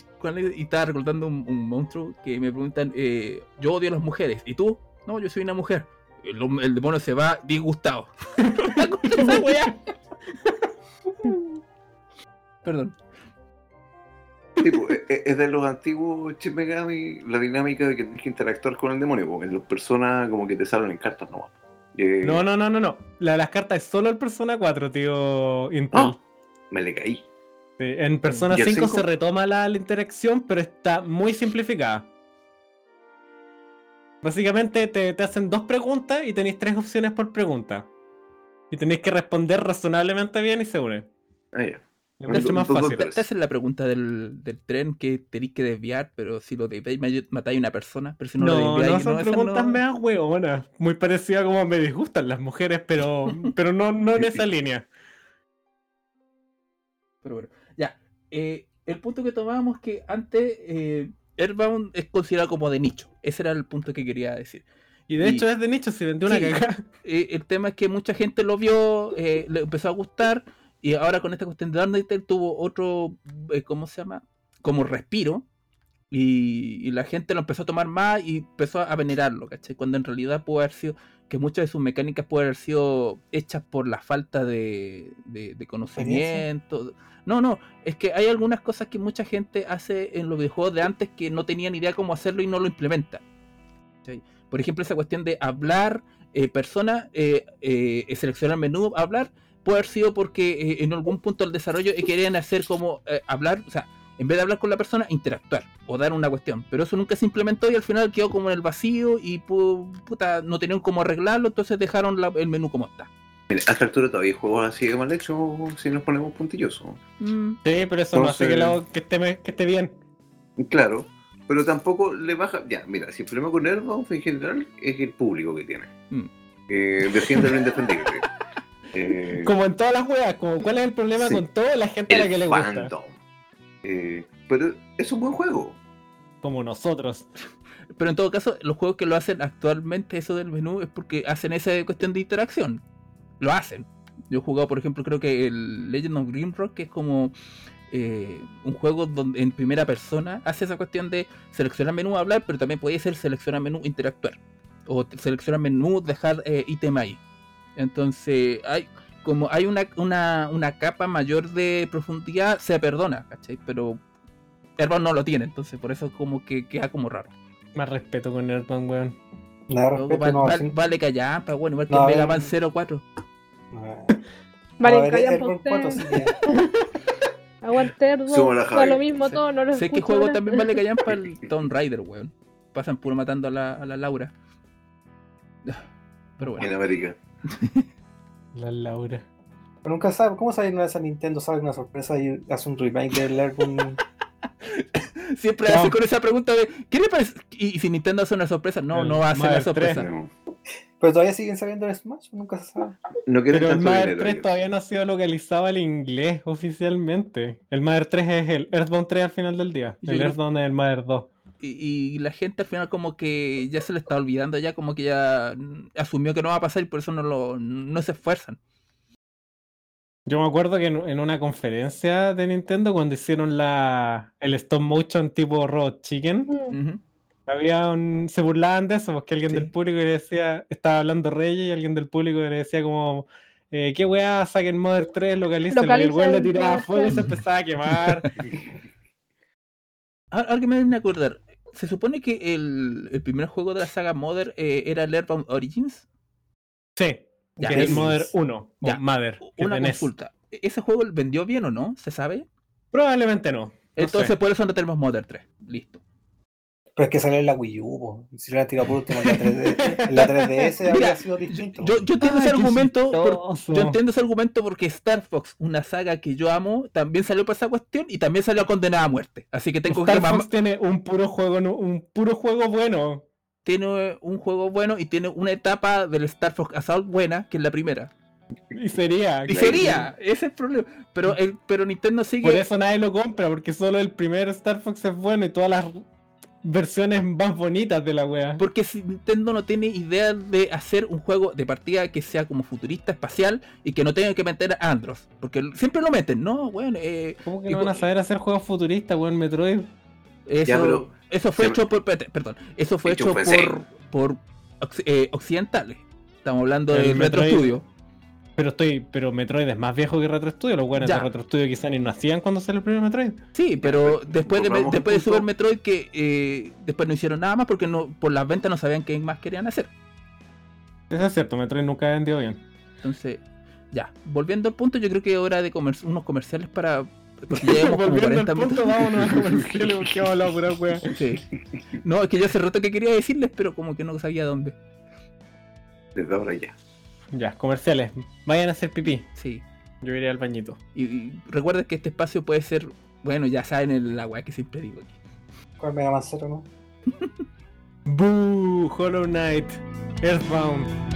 y estaba reclutando un, un monstruo que me preguntan, eh, yo odio a las mujeres, ¿y tú? No, yo soy una mujer. El, el demonio se va disgustado. [LAUGHS] Esa weá. Perdón. Sí, e- e- es de los antiguos Shin Megami la dinámica de que tienes que interactuar con el demonio. po. En las personas como que te salen en cartas nomás. Eh, No, no, no, no, no. La de las cartas es solo el Persona 4, tío Intel. Ah, me le caí. Sí, en Persona ¿Y el 5 cinco? se retoma la, la interacción, pero está muy simplificada. Básicamente te, te hacen dos preguntas y tenéis tres opciones por pregunta. Y tenéis que responder razonablemente bien y se une. Ah, ya. Es más fácil. Te hacen la pregunta del, del tren que tenéis que desviar, pero si lo desviáis matáis a una persona, pero si no, lo No, desviáis, no son esa preguntas no- meas huevonas. Muy parecida como me disgustan las mujeres, pero, [LAUGHS] pero no, no en esa línea. Pero bueno, ya. eh, el punto que tomábamos que antes eh, Airbound es considerado como de nicho. Ese era el punto que quería decir. Y de Y- hecho es de nicho, si vendió una Sí. cagada. [LAUGHS] Eh, el tema es que mucha gente lo vio, eh, le empezó a gustar, y ahora con esta cuestión de Undertale tuvo otro, eh, ¿cómo se llama? Como respiro. Y, y la gente lo empezó a tomar más y empezó a venerarlo, ¿cachai? Cuando en realidad puede haber sido que muchas de sus mecánicas pueden haber sido hechas por la falta de, de- de conocimiento. No, no, es que hay algunas cosas que mucha gente hace en los videojuegos de antes que no tenían idea cómo hacerlo y no lo implementa. ¿cachai? Por ejemplo, esa cuestión de hablar, eh, persona, eh, eh, seleccionar menú, hablar, puede haber sido porque eh, en algún punto del desarrollo eh, querían hacer como eh, hablar, o sea, en vez de hablar con la persona, interactuar o dar una cuestión. Pero eso nunca se implementó y al final quedó como en el vacío y pu- puta, no tenían cómo arreglarlo, entonces dejaron la- el menú como está. Mira, a esta altura todavía hay juegos así de mal hechos si nos ponemos puntillosos. Mm, Sí, pero eso no hace que, Entonces- lo- que, esté, me- que esté bien. Claro, pero tampoco le baja. Ya, mira, si el problema con Airbound en general es el público que tiene. Mm. Eh, defiende lo [LAUGHS] indefendible. Eh, Como en todas las weas, como cuál es el problema Sí. con toda la gente a la el que le gusta. fandom. Eh, pero es un buen juego. Como nosotros. Pero en todo caso, los juegos que lo hacen actualmente, eso del menú, es porque hacen esa cuestión de interacción. Lo hacen. Yo he jugado, por ejemplo, creo que el Legend of Grimrock, que es como eh, un juego donde en primera persona hace esa cuestión de seleccionar menú, hablar, pero también puede ser seleccionar menú, interactuar. O seleccionar menú, dejar eh, ítem ahí. Entonces, hay como hay una, una, una capa mayor de profundidad, se perdona, ¿cachai? Pero Airbound no lo tiene, entonces por eso como que queda como raro. Más respeto con Earthbound, weón. Luego respeto, va- no, va- sí. vale callampa, bueno, igual que No, el Mega eh. Man 04. No, [LAUGHS] Vale, a ver, callan Airborne pa' 4 usted. [LAUGHS] Aguante Da Javi. lo mismo Sí. todo, no lo Sé que juego también vale callampa el [LAUGHS] Tomb Raider, weón. Pasan puro matando a la, a la Laura. Pero bueno. En América. [LAUGHS] La Laura. Pero nunca sabe, ¿cómo sabe una vez a Nintendo sabe una sorpresa y hace un remake del Airborne? [LAUGHS] Siempre No. hace con esa pregunta de ¿qué le parece? Y, y si Nintendo hace una sorpresa, no, El no va a hacer la sorpresa. No, Pero todavía siguen sabiendo el Smash, nunca se sabe. no Pero el Mother dinero. 3 ellos. todavía no ha sido localizado al inglés oficialmente. El Mother 3 es el Earthbound 3 al final del día. El Earthbound es el Mother 2. Y, y la gente al final como que ya se le está olvidando ya, como que ya mm, asumió que no va a pasar y por eso no lo no se esfuerzan. Yo me acuerdo que en, en una conferencia de Nintendo, cuando hicieron la el stop motion tipo Robot Chicken. Ujú. Había un. Se burlaban de eso, porque alguien Sí. del público le decía. Estaba hablando Reyes y alguien del público le decía como. Eh, ¿Qué weá? Saquen Mother 3, localicen. Y el weón le tiraba fuego y 3. se empezaba a quemar. [LAUGHS] Ahora que me viene a acordar, se supone que el, el primer juego de la saga Mother eh, era el Airbound Origins. Sí. Ya, que es Mother 1. Ya. Mother. Una de NES. consulta. ¿E- ¿Ese juego vendió bien o no? ¿Se sabe? Probablemente no. No Entonces sé. por eso no tenemos Mother 3. Listo. Pero es que salió en la Wii U, po. si lo hubieran tirado por último en la [LAUGHS] 3D, en la 3DS habría Mira, sido distinto. Yo, yo entiendo ese argumento. por- yo entiendo ese argumento porque Star Fox, una saga que yo amo, también salió para esa cuestión y también salió condenada a muerte. Así que tengo Star que Fox tiene un puro juego, un puro juego bueno. tiene un juego bueno y tiene una etapa del Star Fox Assault buena, que es la primera. Y sería. Y claro. sería, ese es el problema. Pero, el, pero Nintendo sigue. Por eso nadie lo compra, porque solo el primer Star Fox es bueno y todas las versiones más bonitas de la wea. Porque si Nintendo no tiene idea de hacer un juego de partida que sea como futurista, espacial y que no tenga que meter a Andros. Porque siempre lo meten, ¿no? Bueno, eh, ¿Cómo que no van a saber hacer juegos futuristas, weón? Metroid. eso, Ya, pero eso fue hecho por. Perdón. Eso fue Hecho por, por eh, occidentales. Estamos hablando El del Retro Metroid- Studio. Pero estoy, pero Metroid es más viejo que Retro Studio. Los buenos de Retro Studio quizás ni nacían cuando salió el primer Metroid. Sí, pero después de, después de. Super Metroid que eh, después no hicieron nada más porque no por las ventas no sabían qué más querían hacer. Eso es cierto, Metroid nunca vendió bien. Entonces, ya, volviendo al punto, yo creo que es hora de comer unos comerciales para. Porque ya [LAUGHS] llevamos como Volviendo 40 al punto, vámonos a [LAUGHS] comerciales porque hablado pura wea. Sí. No, es que yo hace rato que quería decirles, pero como que no sabía dónde. Desde ahora ya. Ya, comerciales. Vayan a hacer pipí. Sí. Yo iré al bañito. Y, y recuerden que este espacio puede ser, bueno, ya saben el agua que siempre digo aquí. ¿Cuál Mega Man Zero, no? [LAUGHS] Boo, Hollow Knight, Earthbound.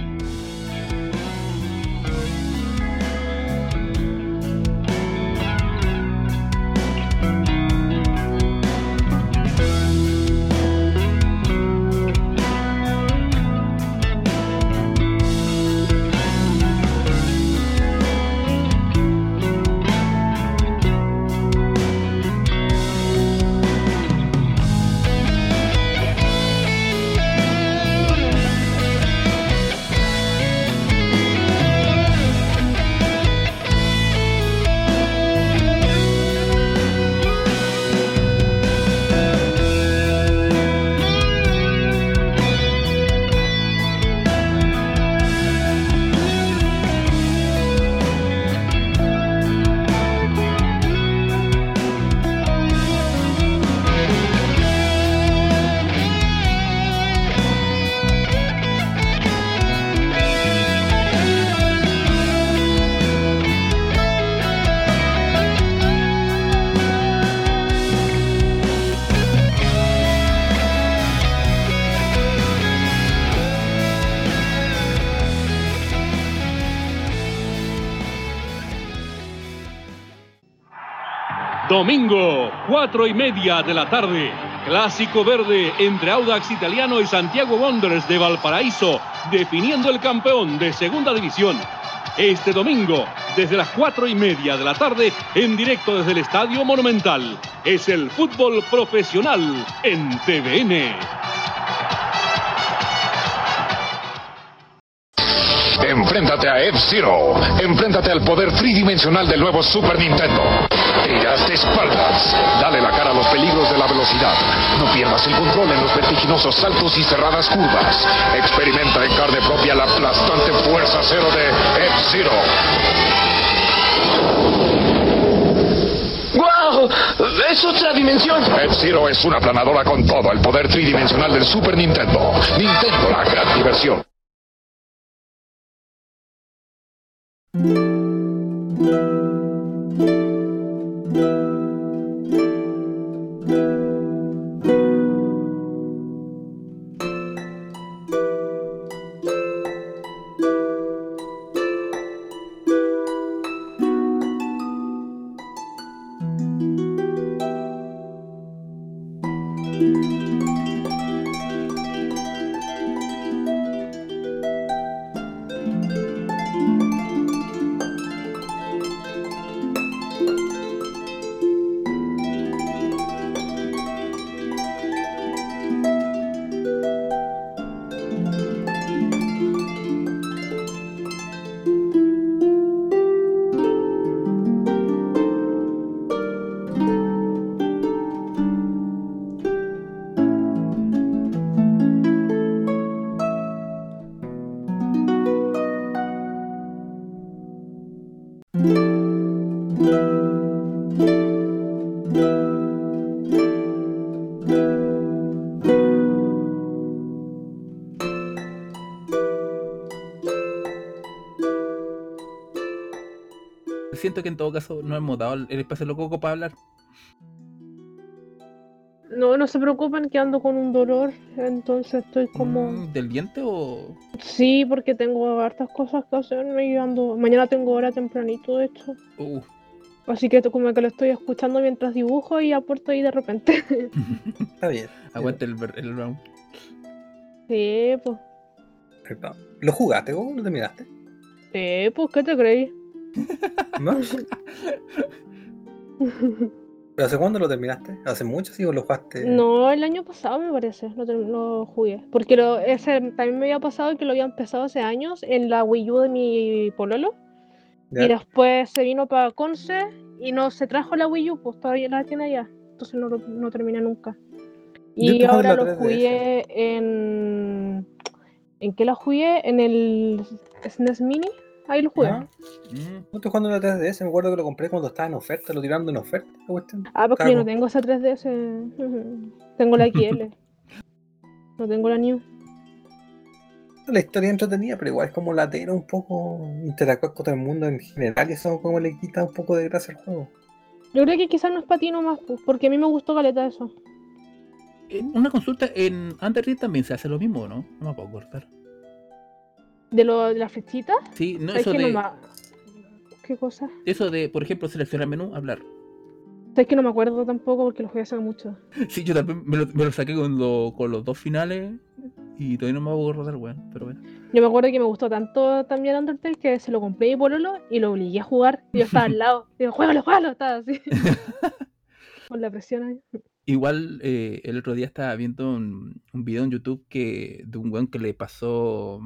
Domingo, cuatro y media de la tarde. Clásico verde entre Audax Italiano y Santiago Wanderers de Valparaíso, definiendo el campeón de Segunda División. Este domingo, desde las cuatro y media de la tarde, en directo desde el Estadio Monumental, es el fútbol profesional en TVN. Enfréntate a F-Zero. Enfréntate al poder tridimensional del nuevo Super Nintendo. Irás de espaldas. Dale la cara a los peligros de la velocidad. No pierdas el control en los vertiginosos saltos y cerradas curvas. Experimenta en carne propia la aplastante fuerza cero de F-Zero. ¡Guau! ¡Es otra dimensión! F-Zero es una planadora con todo el poder tridimensional del Super Nintendo. Nintendo, la gran diversión. thank you todo caso no hemos dado el espacio loco para hablar. No, no se preocupen que ando con un dolor, entonces estoy como... Mm, ¿Del diente o.? Sí, porque tengo hartas cosas que hacer y ando... Mañana tengo hora tempranito, de hecho. Uh, Así que como que lo estoy escuchando mientras dibujo y aporto ahí de repente. [LAUGHS] Está bien. aguante el, ver- el round. sí, pues. ¿Lo jugaste vos o lo terminaste? Sí, pues, ¿qué te creí? ¿No? [LAUGHS] ¿Pero hace cuándo lo terminaste? ¿Hace mucho sí o lo jugaste? No, el año pasado me parece, lo, lo jugué. Porque lo, ese también me había pasado que lo había empezado hace años en la Wii U de mi pololo. ¿Ya? Y después se vino para Conce y no se trajo la Wii U, pues todavía la tiene allá. Entonces no, lo- no terminé nunca. Y ahora lo 3DS. jugué en. ¿En qué la jugué? En el SNES Mini. Ahí lo jugué. Ah, Mm, No estoy jugando en la 3DS, me acuerdo que lo compré cuando estaba en oferta, lo tiraron en oferta. cuestión. Ah, porque yo no tengo esa 3DS. Tengo la [LAUGHS] XL. no tengo la New. La historia es entretenida, pero igual es como latero un poco interactuar con todo el mundo en general y eso como le quita un poco de gracia al juego. Yo creo que quizás no es para ti nomás, pues, porque a mí me gustó caleta eso. eh, Una consulta, en Undertale también se hace lo mismo, ¿no? No me puedo cortar. De lo de las flechitas, Sí, no, ¿sabes eso que no de, me... ¿Qué cosa? eso de, por ejemplo, seleccionar menú, hablar. ¿Sabes que no me acuerdo tampoco porque lo jugué hace mucho? [LAUGHS] Sí, yo también me lo, me lo saqué con, lo- con los dos finales y todavía no me hago acordar, weón. Pero bueno. Yo me acuerdo que me gustó tanto también Undertale que se lo compré mi pololo y lo obligué a jugar. Y yo estaba al [LAUGHS] lado. Digo, juégalo, juégalo, estaba así. [LAUGHS] Con la presión ahí. Igual eh, el otro día estaba viendo un, un video en YouTube que de un weón que le pasó,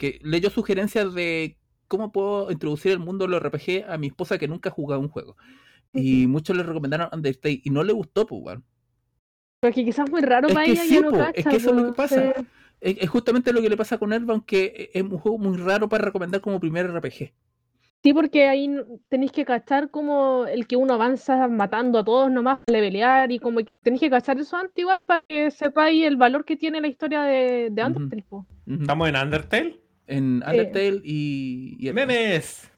que leyó sugerencias de cómo puedo introducir el mundo de los RPG a mi esposa que nunca ha jugado un juego. Y muchos le recomendaron Undertale y no le gustó, pues, weón. Pero es que quizás es muy raro Es para que ella sí, ya no po, es cacha, que eso es lo que pasa. Es, es justamente lo que le pasa con Earthbound, que es un juego muy raro para recomendar como primer RPG. Sí, porque ahí tenéis que cachar como el que uno avanza matando a todos nomás para levelear y como que tenéis que cachar eso antes igual para que sepáis el valor que tiene la historia de, de. Undertale. ¿Estamos en Undertale? en Undertale y, memes.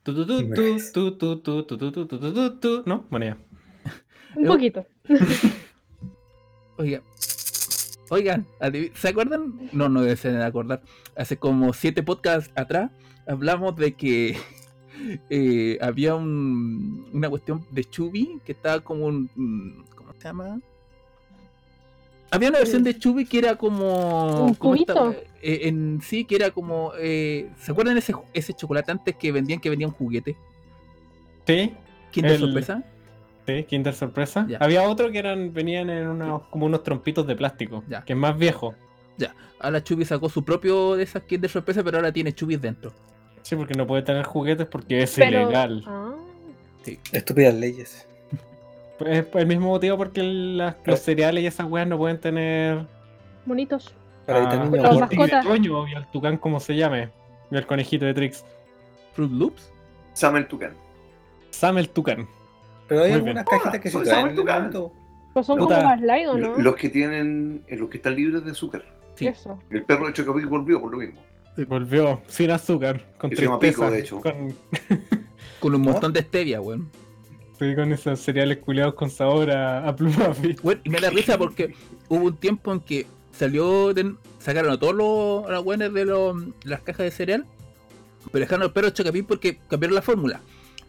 No, bueno. Un poquito. Oiga. Oigan, ¿se acuerdan? No, no deben acordar. Hace como siete podcasts atrás hablamos de que había un, una cuestión de Chubby que estaba como un. ¿Cómo se llama? Había una versión de Chubby que era como. ¿Un como esta- cubito? eh, en sí, que era como. eh, ¿Se acuerdan ese, ese chocolate antes que vendían que vendían juguete? Sí, Kinder El- sorpresa? sí, Kinder sorpresa. Ya. Había otro que eran, venían en unos, como unos trompitos de plástico, Ya. que es más viejo. Ahora Chubby sacó su propio de esas Kinder sorpresa, pero ahora tiene Chubby dentro. Sí, porque no puede tener juguetes porque es Pero- ilegal. Ah, Estúpidas leyes. Pues es el mismo motivo porque las- los cereales y esas weas no pueden tener. bonitos. Para ah, evitar Los mascotas. de Toño y al tucán, como se llame. Y al conejito de Trix. Fruit Loops. Sam el Tucán. Sam el tucán. Pero hay Muy algunas cajitas que se soy traen el Tucán. Pero son Puta. como más light, ¿o no? Los que tienen, eh, los que están libres de azúcar. Sí. Eso. El perro de Chocapic volvió por lo mismo. Volvió sin azúcar, con se tristeza. Pico, de hecho. Con, Con un ¿No? montón de stevia, weón. Sí, con esos cereales culeados con sabor a, a pluma. [LAUGHS] Bueno, y me da risa porque hubo un tiempo en que salió, de- sacaron a todos los, a los weones de los- las cajas de cereal, pero dejaron al perro Chocapín porque cambiaron la fórmula.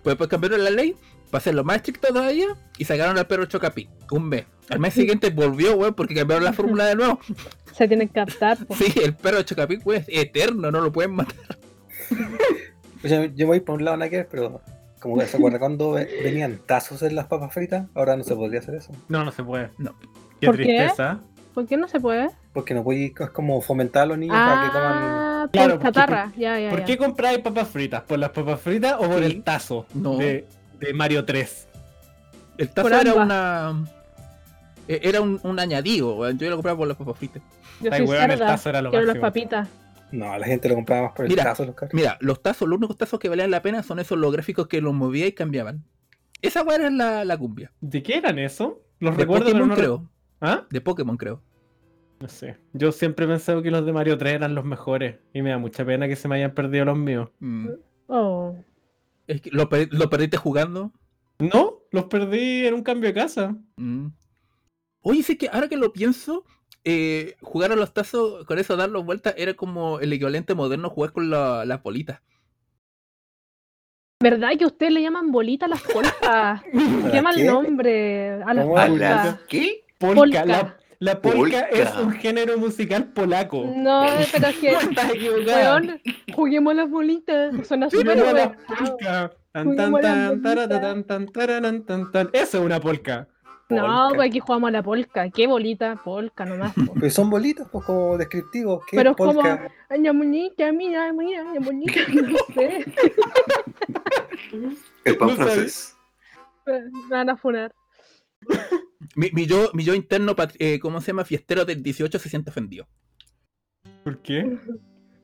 Pues después cambiaron la ley para hacerlo más estricto todavía y sacaron al perro Chocapín. Un mes. Al mes siguiente volvió, weón, porque cambiaron la [LAUGHS] fórmula de nuevo. Se tienen que captar. po. Sí, el perro Chocapín, weón, es eterno, no lo pueden matar. [LAUGHS] O sea, yo voy por un lado, nada que ver, pero como que se acuerda cuando ve- venían tazos en las papas fritas, ahora no se podría hacer eso. No, no se puede. No. Qué ¿Por qué? tristeza. ¿Por qué no se puede? Porque no puedes es como fomentar a los niños para que coman. Ah, por Claro, porque chatarra. Ya, ya, ¿Por ya. qué compráis papas fritas? ¿Por las papas fritas o por Sí. el tazo No. de, de Mario 3? El tazo Por era ambas. una. eh, Era un, un añadido. Yo lo compraba por las papas fritas. Yo Ay, soy weón, el tazo era lo Quiero las máximo. papitas. No, la gente lo compraba más por el Mira, tazo, los carros. Mira, los tazos, los únicos tazos que valían la pena son esos los gráficos que los movía y cambiaban. Esa weá era la, la cumbia. ¿De qué eran eso? Los De recuerdo, Pokémon, no creo. ¿Ah? De Pokémon, creo. No sé. Yo siempre he pensado que los de Mario 3 eran los mejores. Y me da mucha pena que se me hayan perdido los míos. Mm. Oh. Es que ¿lo, per- lo perdiste jugando? No, los perdí en un cambio de casa. Mm. Oye, sí que ahora que lo pienso, eh, jugar a los tazos, con eso darlos vueltas, era como el equivalente moderno a jugar con la- las bolitas. ¿Verdad que ustedes le llaman bolita a las polcas? [LAUGHS] Qué mal qué? nombre. A las ¿Cómo? ¿A polcas. las qué? Polka. Polka. La, la polka, Polka. es un género musical polaco. No, pero es que, [LAUGHS] Estás equivocada. weón, juguemos las bolitas. Suena súper tan. Eso es una polka. No, pues aquí jugamos a la polka. ¿Qué bolita? Polka nomás. po. Pero son bolitas, pues como descriptivos. ¿Qué Pero es como-? Ay, bonita, mira, mira, la bonita. No sé. El pan No francés. Me van a funar. Mi, mi yo, mi yo interno, eh, ¿cómo se llama? Fiestero del 18 se siente ofendido. ¿Por qué?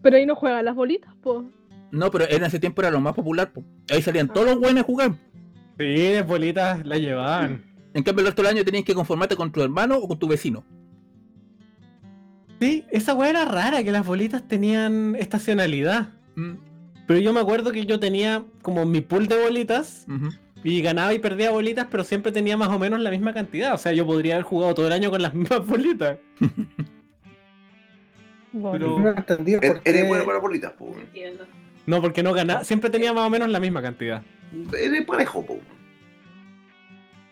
Pero ahí no juegan las bolitas, po. No, pero en ese tiempo era lo más popular. po. Ahí salían todos los buenos a jugar. Sí, las bolitas la llevaban. En cambio, el resto del año tenías que conformarte con tu hermano o con tu vecino. Sí, esa weá era rara, que las bolitas tenían estacionalidad. Mm, Pero yo me acuerdo que yo tenía como mi pool de bolitas y ganaba y perdía bolitas, pero siempre tenía más o menos la misma cantidad. O sea, yo podría haber jugado todo el año con las [LAUGHS] mismas bolitas. [LAUGHS] Pero- No entendí por Er- qué. Eres bueno para bolitas, po. No, porque no ganaba, siempre tenía más o menos la misma cantidad. Eres parejo, po.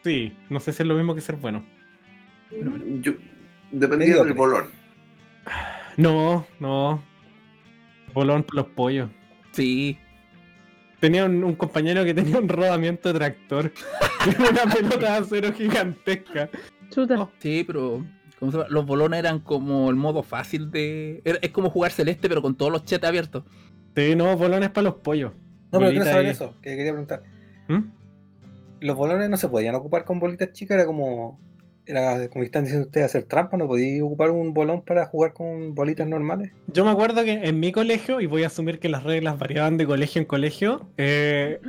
Sí, no sé si es lo mismo que ser bueno. Yo, dependía Mediocre. del bolón. No, no. Bolón por los pollos. Sí. Tenía un, un compañero que tenía un rodamiento de tractor. [LAUGHS] Una pelota de acero gigantesca. Chuta. Sí, pero ¿cómo se llama? los bolones eran como el modo fácil de. es como jugar celeste, pero con todos los chetes abiertos. Sí, no, bolones para los pollos. No, pero quiero saber ahí. eso, que quería preguntar. ¿Mm? Los bolones no se podían ocupar con bolitas chicas, era como. Era como están diciendo ustedes, hacer trampa, no podía ocupar un bolón para jugar con bolitas normales. Yo me acuerdo que en mi colegio, y voy a asumir que las reglas variaban de colegio en colegio, eh,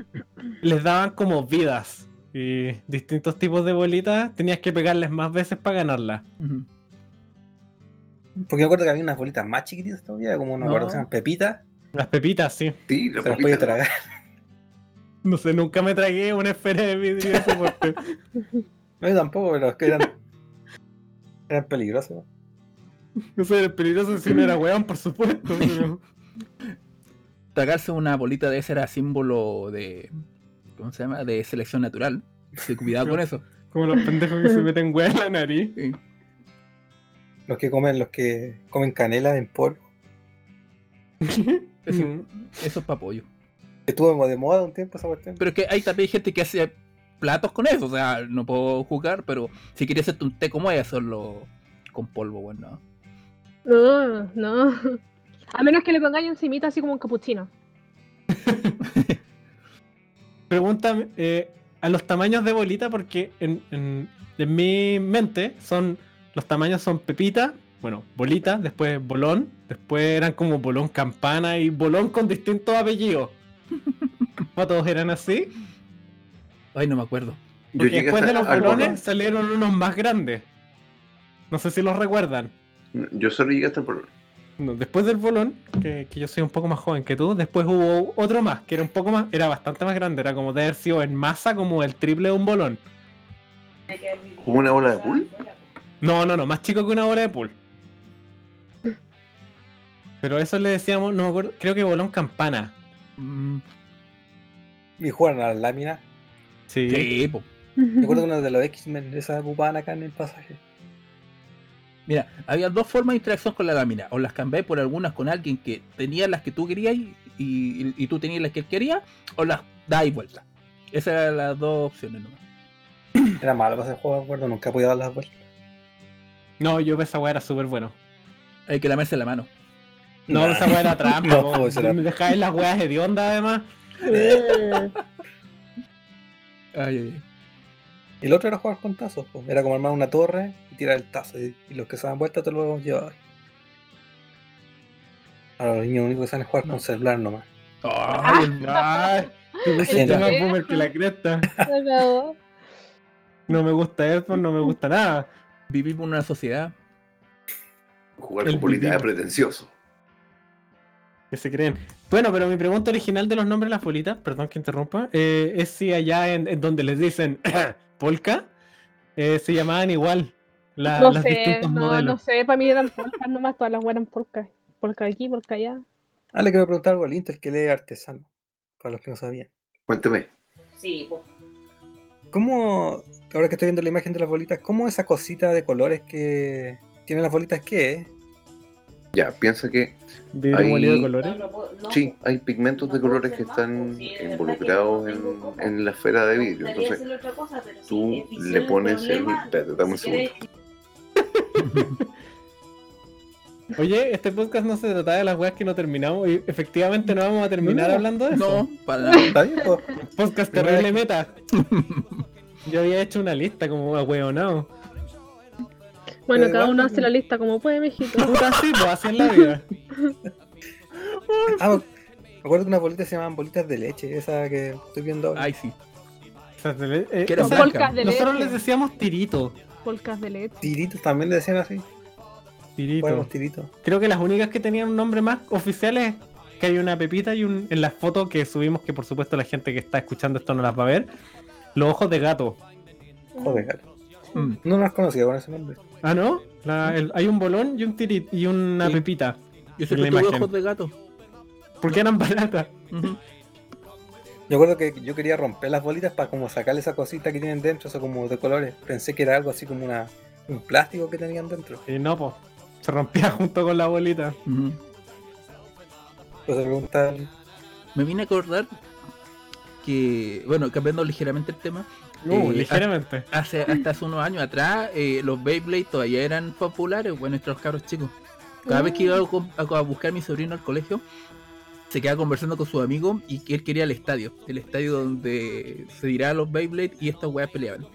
les daban como vidas. Y distintos tipos de bolitas tenías que pegarles más veces para ganarlas. Porque me acuerdo que había unas bolitas más chiquititas todavía, como no me acuerdo que se llaman pepitas, Las pepitas, sí. Sí, la se las podía tragar. No sé, nunca me tragué una esfera de vidrio de. No, yo [LAUGHS] tampoco, pero es que eran. eran peligrosos. No sé, el peligroso si no era weón, por supuesto. pero- [LAUGHS] Tragarse una bolita de ese era símbolo de. ¿Cómo se llama? De selección natural. Sí, cuidado con eso. Como los pendejos que se meten weón en la nariz. Sí. Los que comen, los que comen canela en polvo. Eso, [LAUGHS] eso es para pollo. Estuvo de moda un tiempo esa cuestión. Pero es que hay también gente que hace platos con eso. O sea, no puedo jugar, pero si quería hacerte un té como es, hacerlo con polvo, bueno. No, no. A menos que le pongáis encimita así como un capuchino. [LAUGHS] Pregúntame eh, a los tamaños de bolita, porque en, en- en mi mente son los tamaños son pepita, bueno, bolita, después bolón, después eran como bolón campana y bolón con distintos apellidos. [LAUGHS] ¿No todos eran así? Ay, no me acuerdo. Porque después de los bolón. salieron unos más grandes. No sé si los recuerdan. Yo solo llegué hasta el bolón. No, después del bolón, que, que yo soy un poco más joven que tú, después hubo otro más, que era un poco más, era bastante más grande, era como de haber sido en masa como el triple de un bolón. ¿Como una bola de pool? No, no, no, más chico que una bola de pool. Pero eso le decíamos, no me acuerdo, creo que bolón campana. Mm, Y juegan a las láminas. Sí. sí, po. Me acuerdo que uno de los X-Men esas ocupaban acá en el pasaje. Mira, había dos formas de interacción con la lámina. O las cambié por algunas con alguien que tenía las que tú querías y, y- y tú tenías las que él quería, o las dais vuelta. Esas eran las dos opciones nomás. [CLEARS THROAT] Era malo para ese juego, me acuerdo, nunca podía dar las vueltas. No, yo esa weá era súper bueno. Hay que lamerse la mano. No, Nah. esa weá era trampa. [LAUGHS] No, po. eso era- Me dejáis las weas hediondas además. Eh, Ay, ay, ay. Y el otro era jugar con tazos, pues. era como armar una torre y tirar el tazo. Y, y los que se dan vuelta te lo llevaban. Ahora los niños lo único que saben es jugar con celular nomás. Ay, el- Ay, Genial. [LAUGHS] más boomer que la cresta. No me gusta Airphone, no me gusta nada. Vivimos en una sociedad. Jugar El con política es pretencioso. Que se creen. Bueno, pero mi pregunta original de los nombres de las bolitas, perdón que interrumpa, eh, es si allá en, en donde les dicen [COUGHS] polka, eh, se llamaban igual la- no las sé, no, modelos. no sé, para mí eran polcas nomás, todas las eran polcas. Polca aquí, polca allá. Ah, le quiero preguntar algo al Intel que lee artesano. Para los que no sabían. Cuénteme. Sí, pues. ¿Cómo, ahora que estoy viendo la imagen de las bolitas, cómo esa cosita de colores que tienen las bolitas qué es? Ya, piensa que molido de colores. No, no no, sí, hay pigmentos de colores que están involucrados en, en la esfera de vidrio. Entonces, tú le pones el. Espérate, dame un segundo. Oye, este podcast no se trataba de las weas que no terminamos y efectivamente no vamos a terminar No, hablando de eso. No, para nada. Podcast terrible meta. Yo había hecho una lista como ahueonado. Bueno, cada uno igual- hace la lista como puede, mijito. [LAUGHS] Puta así, pues así la vida. Ah, me acuerdo que unas bolitas se llamaban bolitas de leche, esa que estoy viendo ahora. Ay, sí. Se le- eh, de nosotros leche. les decíamos tirito. Polcas de leche. Tiritos también le decían así. Tirito. Bueno, tiritos. Creo que las únicas que tenían un nombre más oficial es que hay una pepita y un en las fotos que subimos, que por supuesto la gente que está escuchando esto no las va a ver. Los ojos de gato. Joder, gato. Mm. No las conocía con ese nombre. Ah, ¿no? La- el- hay un bolón y un tirit y una Sí. pepita. Yo siempre tuve ojos de gato. Porque eran baratas. Yo acuerdo que yo quería romper las bolitas para como sacarle esa cosita que tienen dentro, eso como de colores. Pensé que era algo así como una, un plástico que tenían dentro. Y no, pues. Se rompía [LAUGHS] junto con la bolita. Ujú. Entonces preguntar, Me vine a acordar que, bueno, cambiando ligeramente el tema, Uh, Eh, ligeramente. hace, hasta hace unos años atrás eh, los Beyblade todavía eran populares, bueno, nuestros cabros chicos. Cada vez que iba a, com- a- a buscar a mi sobrino al colegio, se quedaba conversando con sus amigos y que él quería el estadio, el estadio donde se dirá los Beyblade y estas weas peleaban.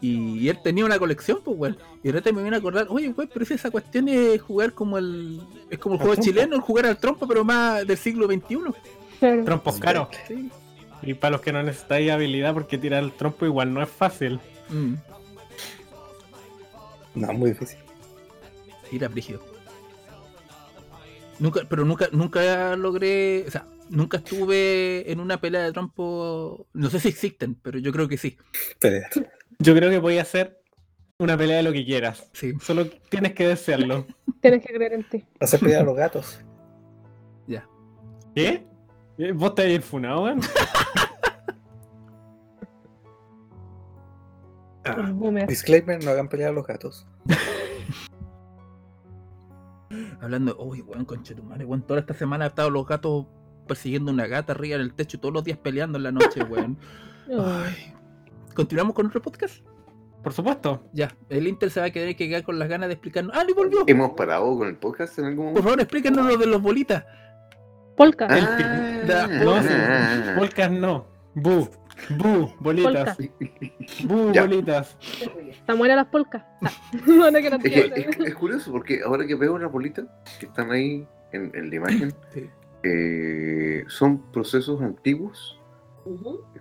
Y él tenía una colección, pues weón. Y ahorita me viene a acordar, oye weón, pero si esa cuestión es jugar como el. Es como el juego trompo. chileno, el jugar al trompo, pero más del siglo XXI. Trompos caros. Sí. Y para los que no necesitáis habilidad, porque tirar el trompo igual no es fácil. Mm, no, muy difícil. era brígido. Nunca, pero nunca, nunca logré. O sea, nunca estuve en una pelea de trompo. No sé si existen, pero yo creo que sí. Pero, Yo creo que voy a hacer una pelea de lo que quieras. Sí. Solo tienes que desearlo. Tienes que creer en ti. hacer pelear a los gatos. Ya. ¿Qué? ¿Eh? ¿Vos te ir funado, weón? Boomer. Disclaimer, no hagan pelear a los gatos. [LAUGHS] Hablando, uy, weón, concha tu madre, weón. Toda esta semana han estado los gatos persiguiendo una gata arriba en el techo, todos los días peleando en la noche, weón. [LAUGHS] Ay. ¿Continuamos con otro podcast? Por supuesto. Ya, el Inter se va a quedar que quedar con las ganas de explicarnos. ¡Ah, y volvió! ¿Hemos parado con el podcast en algún Por momento? favor, explícanos lo de los bolitas. Polka. Ah, Da- No, sí. Polcas no. Bu. Bu. Bolitas. Bu, bolitas. Están buenas las polcas. Ah. [LAUGHS] No, no quiero Es, que, decir. es, es curioso porque ahora que veo las bolitas que están ahí en, en la imagen, [CLEARS THROAT] Sí. eh, son procesos antiguos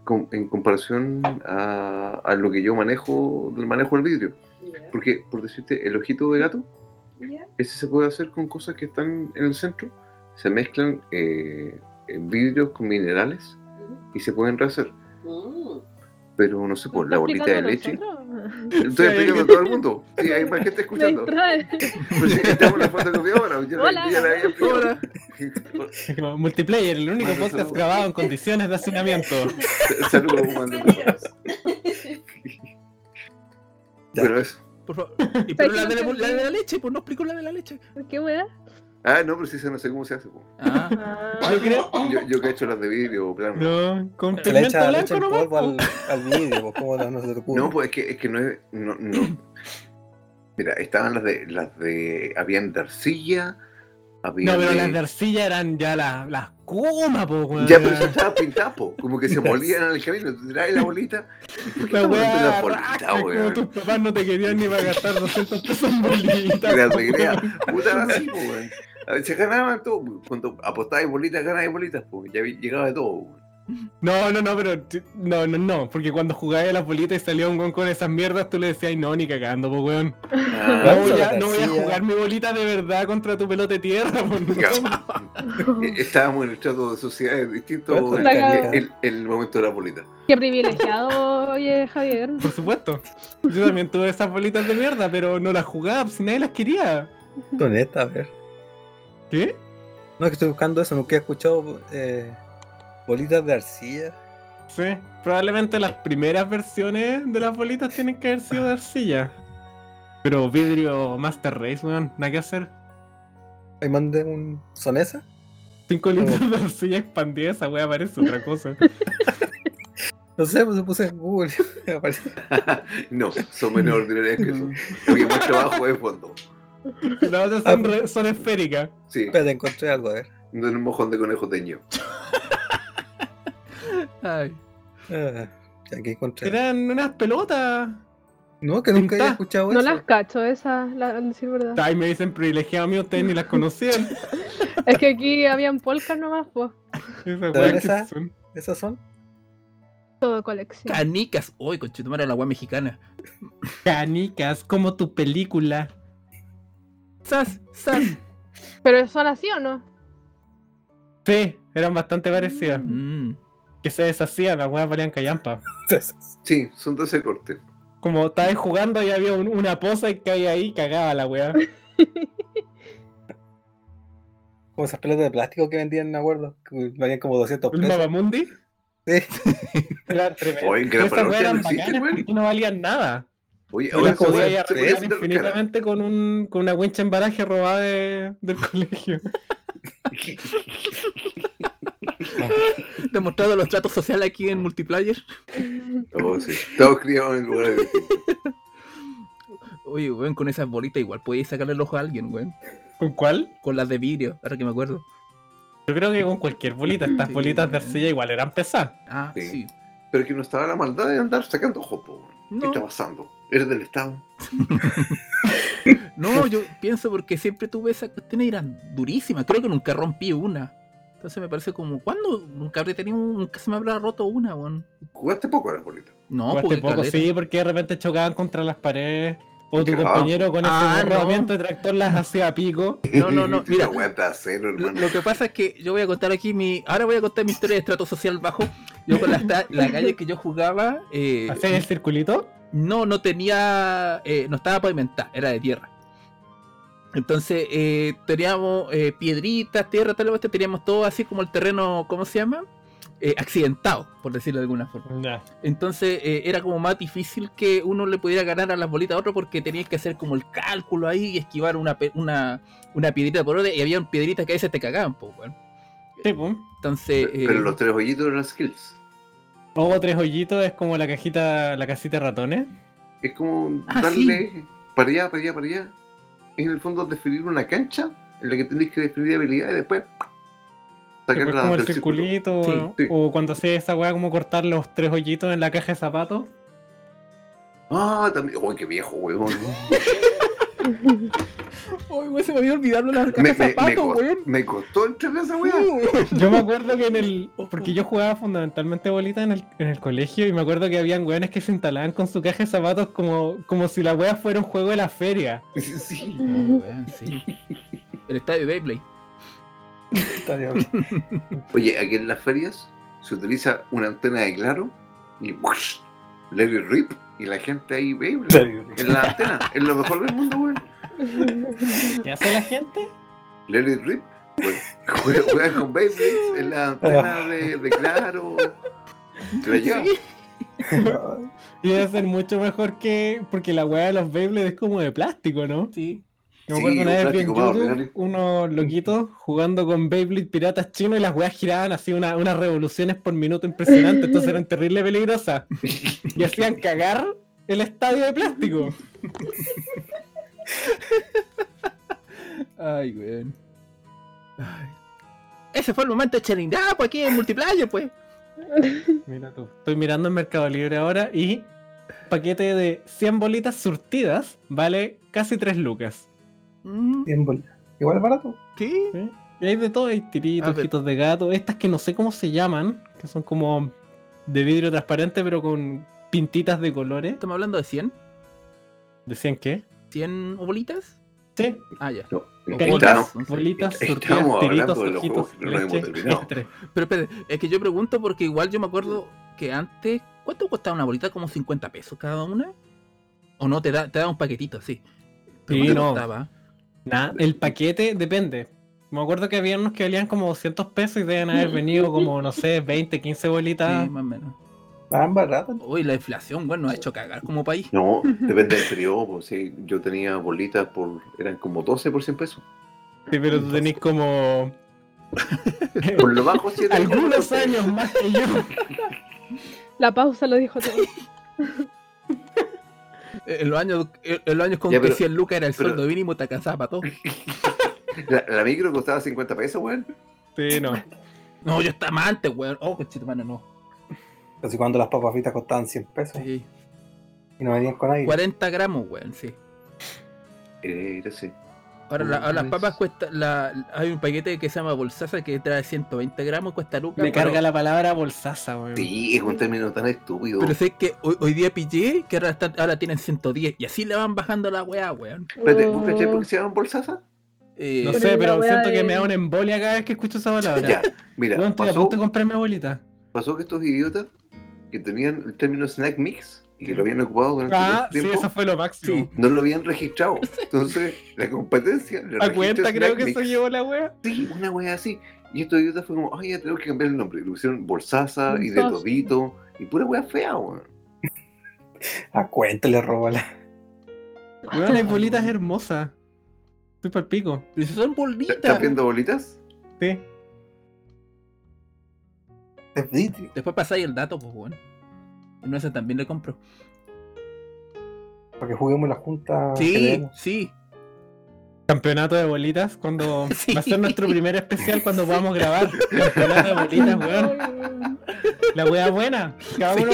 con- en comparación a, a lo que yo manejo, del manejo del vidrio. Porque, por decirte, el ojito de gato, ese se puede hacer con cosas que están en el centro, se mezclan eh, vidrios con minerales y se pueden rehacer. Mm, Pero no sé, por la ¿Está bolita de leche. Estoy Sí, explicando a todo el mundo. Sí, hay más gente [LAUGHS] escuchando. Pues [LAUGHS] sí, estamos la fotocopia ahora. Yo, la- Hola. ya la. [LAUGHS] Como Multiplayer, el único podcast eso- grabado en condiciones de hacinamiento. Saludos, Juan. Ya. Pero eso. Por favor. Y, pero la de la, la de la leche, pues no explico la de la leche. ¿Qué wea? Ah, no, pero sí, eso no sé cómo se hace. Ah, Ah, Yo creo. Yo, yo que he hecho las de vidrio, claro. No, con Se le pigmento echa nomás. polvo al, al vidrio, pues, ¿cómo no, no se te ocurre? No, pues es que, es que no es. No, no. Mira, estaban las de. las de. Habían de arcilla. Había No, pero de- las de arcilla eran ya las, las Kuma, po, weón. Ya, pero eso estaba pintado, po. como que se molían en el camino. Te traes la bolita. ¿Por qué La weá, como tus papás no te querían ni para gastar 200 pesos en bolitas. Weón. puta era así, po, weón. [LAUGHS] Se ganaban todo. po. Cuando apostabas bolitas, ganabas bolitas, porque ya llegaba de todo. weón. No, no, no, pero no, no, no, porque cuando jugabas a las bolitas y salía un weón con esas mierdas, tú le decías, "Ay, no, ni cagando, pues weón. No Ah, voy, a, Claro, no voy a jugar mi bolita de verdad contra tu pelota de tierra, pues no. Eh, Estábamos en el trato de sociedades distintos Bueno, el, momento de la bolita. Qué privilegiado, oye, Javier. Por supuesto. Yo también tuve esas bolitas de mierda, pero no las jugaba, si nadie las quería. Honesta, a ver. ¿Qué? No, es que estoy buscando eso, nunca he escuchado eh, bolitas de arcilla. Sí, probablemente las primeras versiones de las bolitas tienen que haber sido de arcilla. Pero vidrio Master Race, weón, nada que hacer. Ahí mandé un. ¿Son esas? 5 litros de arcilla expandida, esa wea parece otra cosa. [LAUGHS] No sé, pues puse en Google. [LAUGHS] [LAUGHS] no, son menos ordinarias que eso. Porque más trabajo de fondo. [LAUGHS] Las otras son, re- son esféricas. Sí, Espérate, encontré algo, a ver. no un mojón de conejo teño. [LAUGHS] Ay. Ah, aquí encontré. Eran unas pelotas. No, que nunca había escuchado No eso. las cacho, esas, la, decir verdad. Ay, me dicen privilegiado mío, ustedes ni las [LAUGHS] conocían. Es que aquí habían polcas nomás, pues. Esas son. ¿Esas son? Todo colección. Canicas. Uy, conchetumare la weá mexicana. Canicas, como tu película. Sas, sas. [CLEARS THROAT] ¿Pero son así o no? Sí, eran bastante parecidas. Mm. Que se deshacían, las weas valían callampa. [LAUGHS] Sí, son de ese corte. Como estabas jugando y había un- una poza y caía ahí, cagaba la wea. [LAUGHS] Como esas pelotas de plástico que vendían, me acuerdo. Que valían como 200 ¿El pesos. Mapamundi? Sí. Era tremendo. Oye, que eran bacanas no valían nada. Oye, ahora podías de hacer cara. infinitamente con, un, con una wincha embalaje robada de- del [LAUGHS] colegio. Demostrado los tratos sociales aquí en multiplayer. Oh, sí. Todos criados en lugares distintos. Oye, weón, con esas bolitas igual podíais sacarle el ojo a alguien, weón. ¿Con cuál? Con las de vidrio, ahora que me acuerdo. Yo creo que con cualquier bolita. Estas Sí. bolitas de arcilla igual eran pesadas. Ah, Sí. sí. Pero que no estaba la maldad de andar sacando ojo, po. ¿Qué No. está pasando? ¿Eres del Estado? [LAUGHS] No, yo pienso porque siempre tuve esas cuestiones y eran durísimas. Creo que nunca rompí una. Entonces me parece como, ¿cuándo? Nunca habré tenido, nunca se me habrá roto una, weón. Jugaste poco a las bolitas. No, Jugaste porque poco, caleta. sí, porque de repente chocaban contra las paredes. O tu Claro. compañero con ese Ah, no. rodamiento de tractor las hacía a pico. [LAUGHS] No, no, no, mira. Lo, hermano. lo que pasa es que yo voy a contar aquí mi. Ahora voy a contar mi historia de estrato social bajo. Yo con la, calle que yo jugaba, eh, ¿Hacían el circulito? no, no tenía. eh, no estaba pavimentada, era de tierra. Entonces eh, teníamos eh, piedritas, tierra, tal vez teníamos todo así como el terreno, ¿cómo se llama? Eh, accidentado, por decirlo de alguna forma. Entonces eh, era como más difícil que uno le pudiera ganar a las bolitas a otro porque tenías que hacer como el cálculo ahí y esquivar una, pe- una, una piedrita por otra y había piedritas que a veces te cagaban, pues. Sí, pues. Entonces. Pero eh, los tres hoyitos eran skills. Hubo tres hoyitos, es como la cajita, la casita de ratones. Es como Ah, darle para allá, para allá, para allá. En el fondo definir una cancha en la que tenéis que definir habilidades y después Después sacarla como el circulito, Sí, sí. o cuando hacía esa weá como cortar los tres hoyitos en la caja de zapatos. Ah, también. Uy, qué viejo, weón. [LAUGHS] Ay, weón, se me había olvidado la caja me, de zapatos, weón. me costó entrar esa weá. Yo me acuerdo que en el. Porque yo jugaba fundamentalmente bolita en el, en el colegio y me acuerdo que habían weones que se instalaban con su caja de zapatos como, como si la wea fuera un juego de la feria. [LAUGHS] Sí. Weón, sí. El estadio de Beyblade. Está [LAUGHS] bien. Oye, aquí en las ferias se utiliza una antena de claro y ¡wush! Larry Rip y la gente ahí ve en la antena. Es lo mejor del mundo, weón. ¿Qué hace la gente? Larry Rip pues, juega, juega con Beyblades en la antena de, de claro. Se la lleva. [LAUGHS] Y debe ser mucho mejor que. Porque la weá de los Beyblades es como de plástico, ¿no? Sí. Me Sí, acuerdo una un vez vi en YouTube unos loquitos jugando con Beyblade piratas chinos y las weas giraban así una- unas revoluciones por minuto impresionantes, entonces eran terrible peligrosas. Y hacían cagar el estadio de plástico. [LAUGHS] Ay, weón. Ese fue el momento de Cherindá, pues aquí en multiplayer, pues. Mira tú. Estoy mirando en Mercado Libre ahora y paquete de 100 bolitas surtidas vale casi 3 lucas. Mm, Bien. Igual es barato. sí. ¿sí? Y hay de todo, hay tiritos, A ver. ojitos de gato, estas que no sé cómo se llaman, que son como de vidrio transparente, pero con pintitas de colores. ¿Estamos hablando de 100? ¿Decían qué? ¿100 bolitas? Sí, Ah, ya. No, bolitas, Estamos hablando tiritos, de los ojitos, juegos no leche. Pero espere, es que yo pregunto porque igual yo me acuerdo que antes, ¿cuánto costaba una bolita? ¿Como 50 pesos cada una? ¿O no? Te da, te da un paquetito, sí. Pero Sí, ¿cuánto no. costaba? Nah, el paquete depende. Me acuerdo que había unos que valían como 200 pesos y deben haber venido como, no sé, 20, 15 bolitas. Sí, más o menos. Estaban baratas. Uy, la inflación, bueno, nos ha hecho cagar como país. No, depende del periodo. Pues, sí, yo tenía bolitas por. eran como 12 por 100 pesos. Sí, pero tú tenés como Por lo bajo, algunos 12. años más que yo. La pausa lo dijo todo. [LAUGHS] En los años, en los años con Ya, que pero- 100 lucas era el pero- sueldo mínimo, te alcanzaba para todo. [LAUGHS] La, la micro costaba 50 pesos, weón. Sí, no. No, yo estaba más antes, weón. Oh, cochito, mano, no. Así cuando las papas fritas costaban 100 pesos Sí. y no venían con aire. 40 gramos, weón, sí. Era así. Ahora, la- ahora las papas cuesta, la, hay un paquete que se llama bolsaza que trae 120 gramos, cuesta lucas. Me pero- carga la palabra bolsaza, weón. Sí, es un término tan estúpido. Pero sé que hoy, hoy día pillé que ahora, están- ahora tienen 110 y así le van bajando la weá, weón. Espérate, ¿vos Oh. cachai por qué se llaman bolsazas? Eh, No sé, pero siento que de- me da una embolia cada vez que escucho esa palabra. Ya, mira, Weón, estoy a pasó, punto de comprar mi abuelita. pasó que estos idiotas que tenían el término snack mix y que lo habían ocupado durante Ah, mucho sí, tiempo, eso fue lo máximo. no lo habían registrado. [LAUGHS] Entonces, la competencia le A registra cuenta creo que se llevó la wea. Sí, una wea así. Y estos idiotas fue como, ay, ya tenemos que cambiar el nombre. Y le pusieron bolsaza y de todito. Y pura wea fea, weón. A cuenta le robó la. Weón, hay bolitas hermosas. Estoy para el pico. pero si son bolitas. ¿Estás viendo bolitas? Sí. Después pasáis el dato, pues, weón. En ese también le compro. Para que juguemos la junta. Sí, sí. Campeonato de bolitas cuando [LAUGHS] Sí. va a ser nuestro primer especial cuando podamos grabar. Campeonato de bolitas, [LAUGHS] weón. La wea buena. Cada uno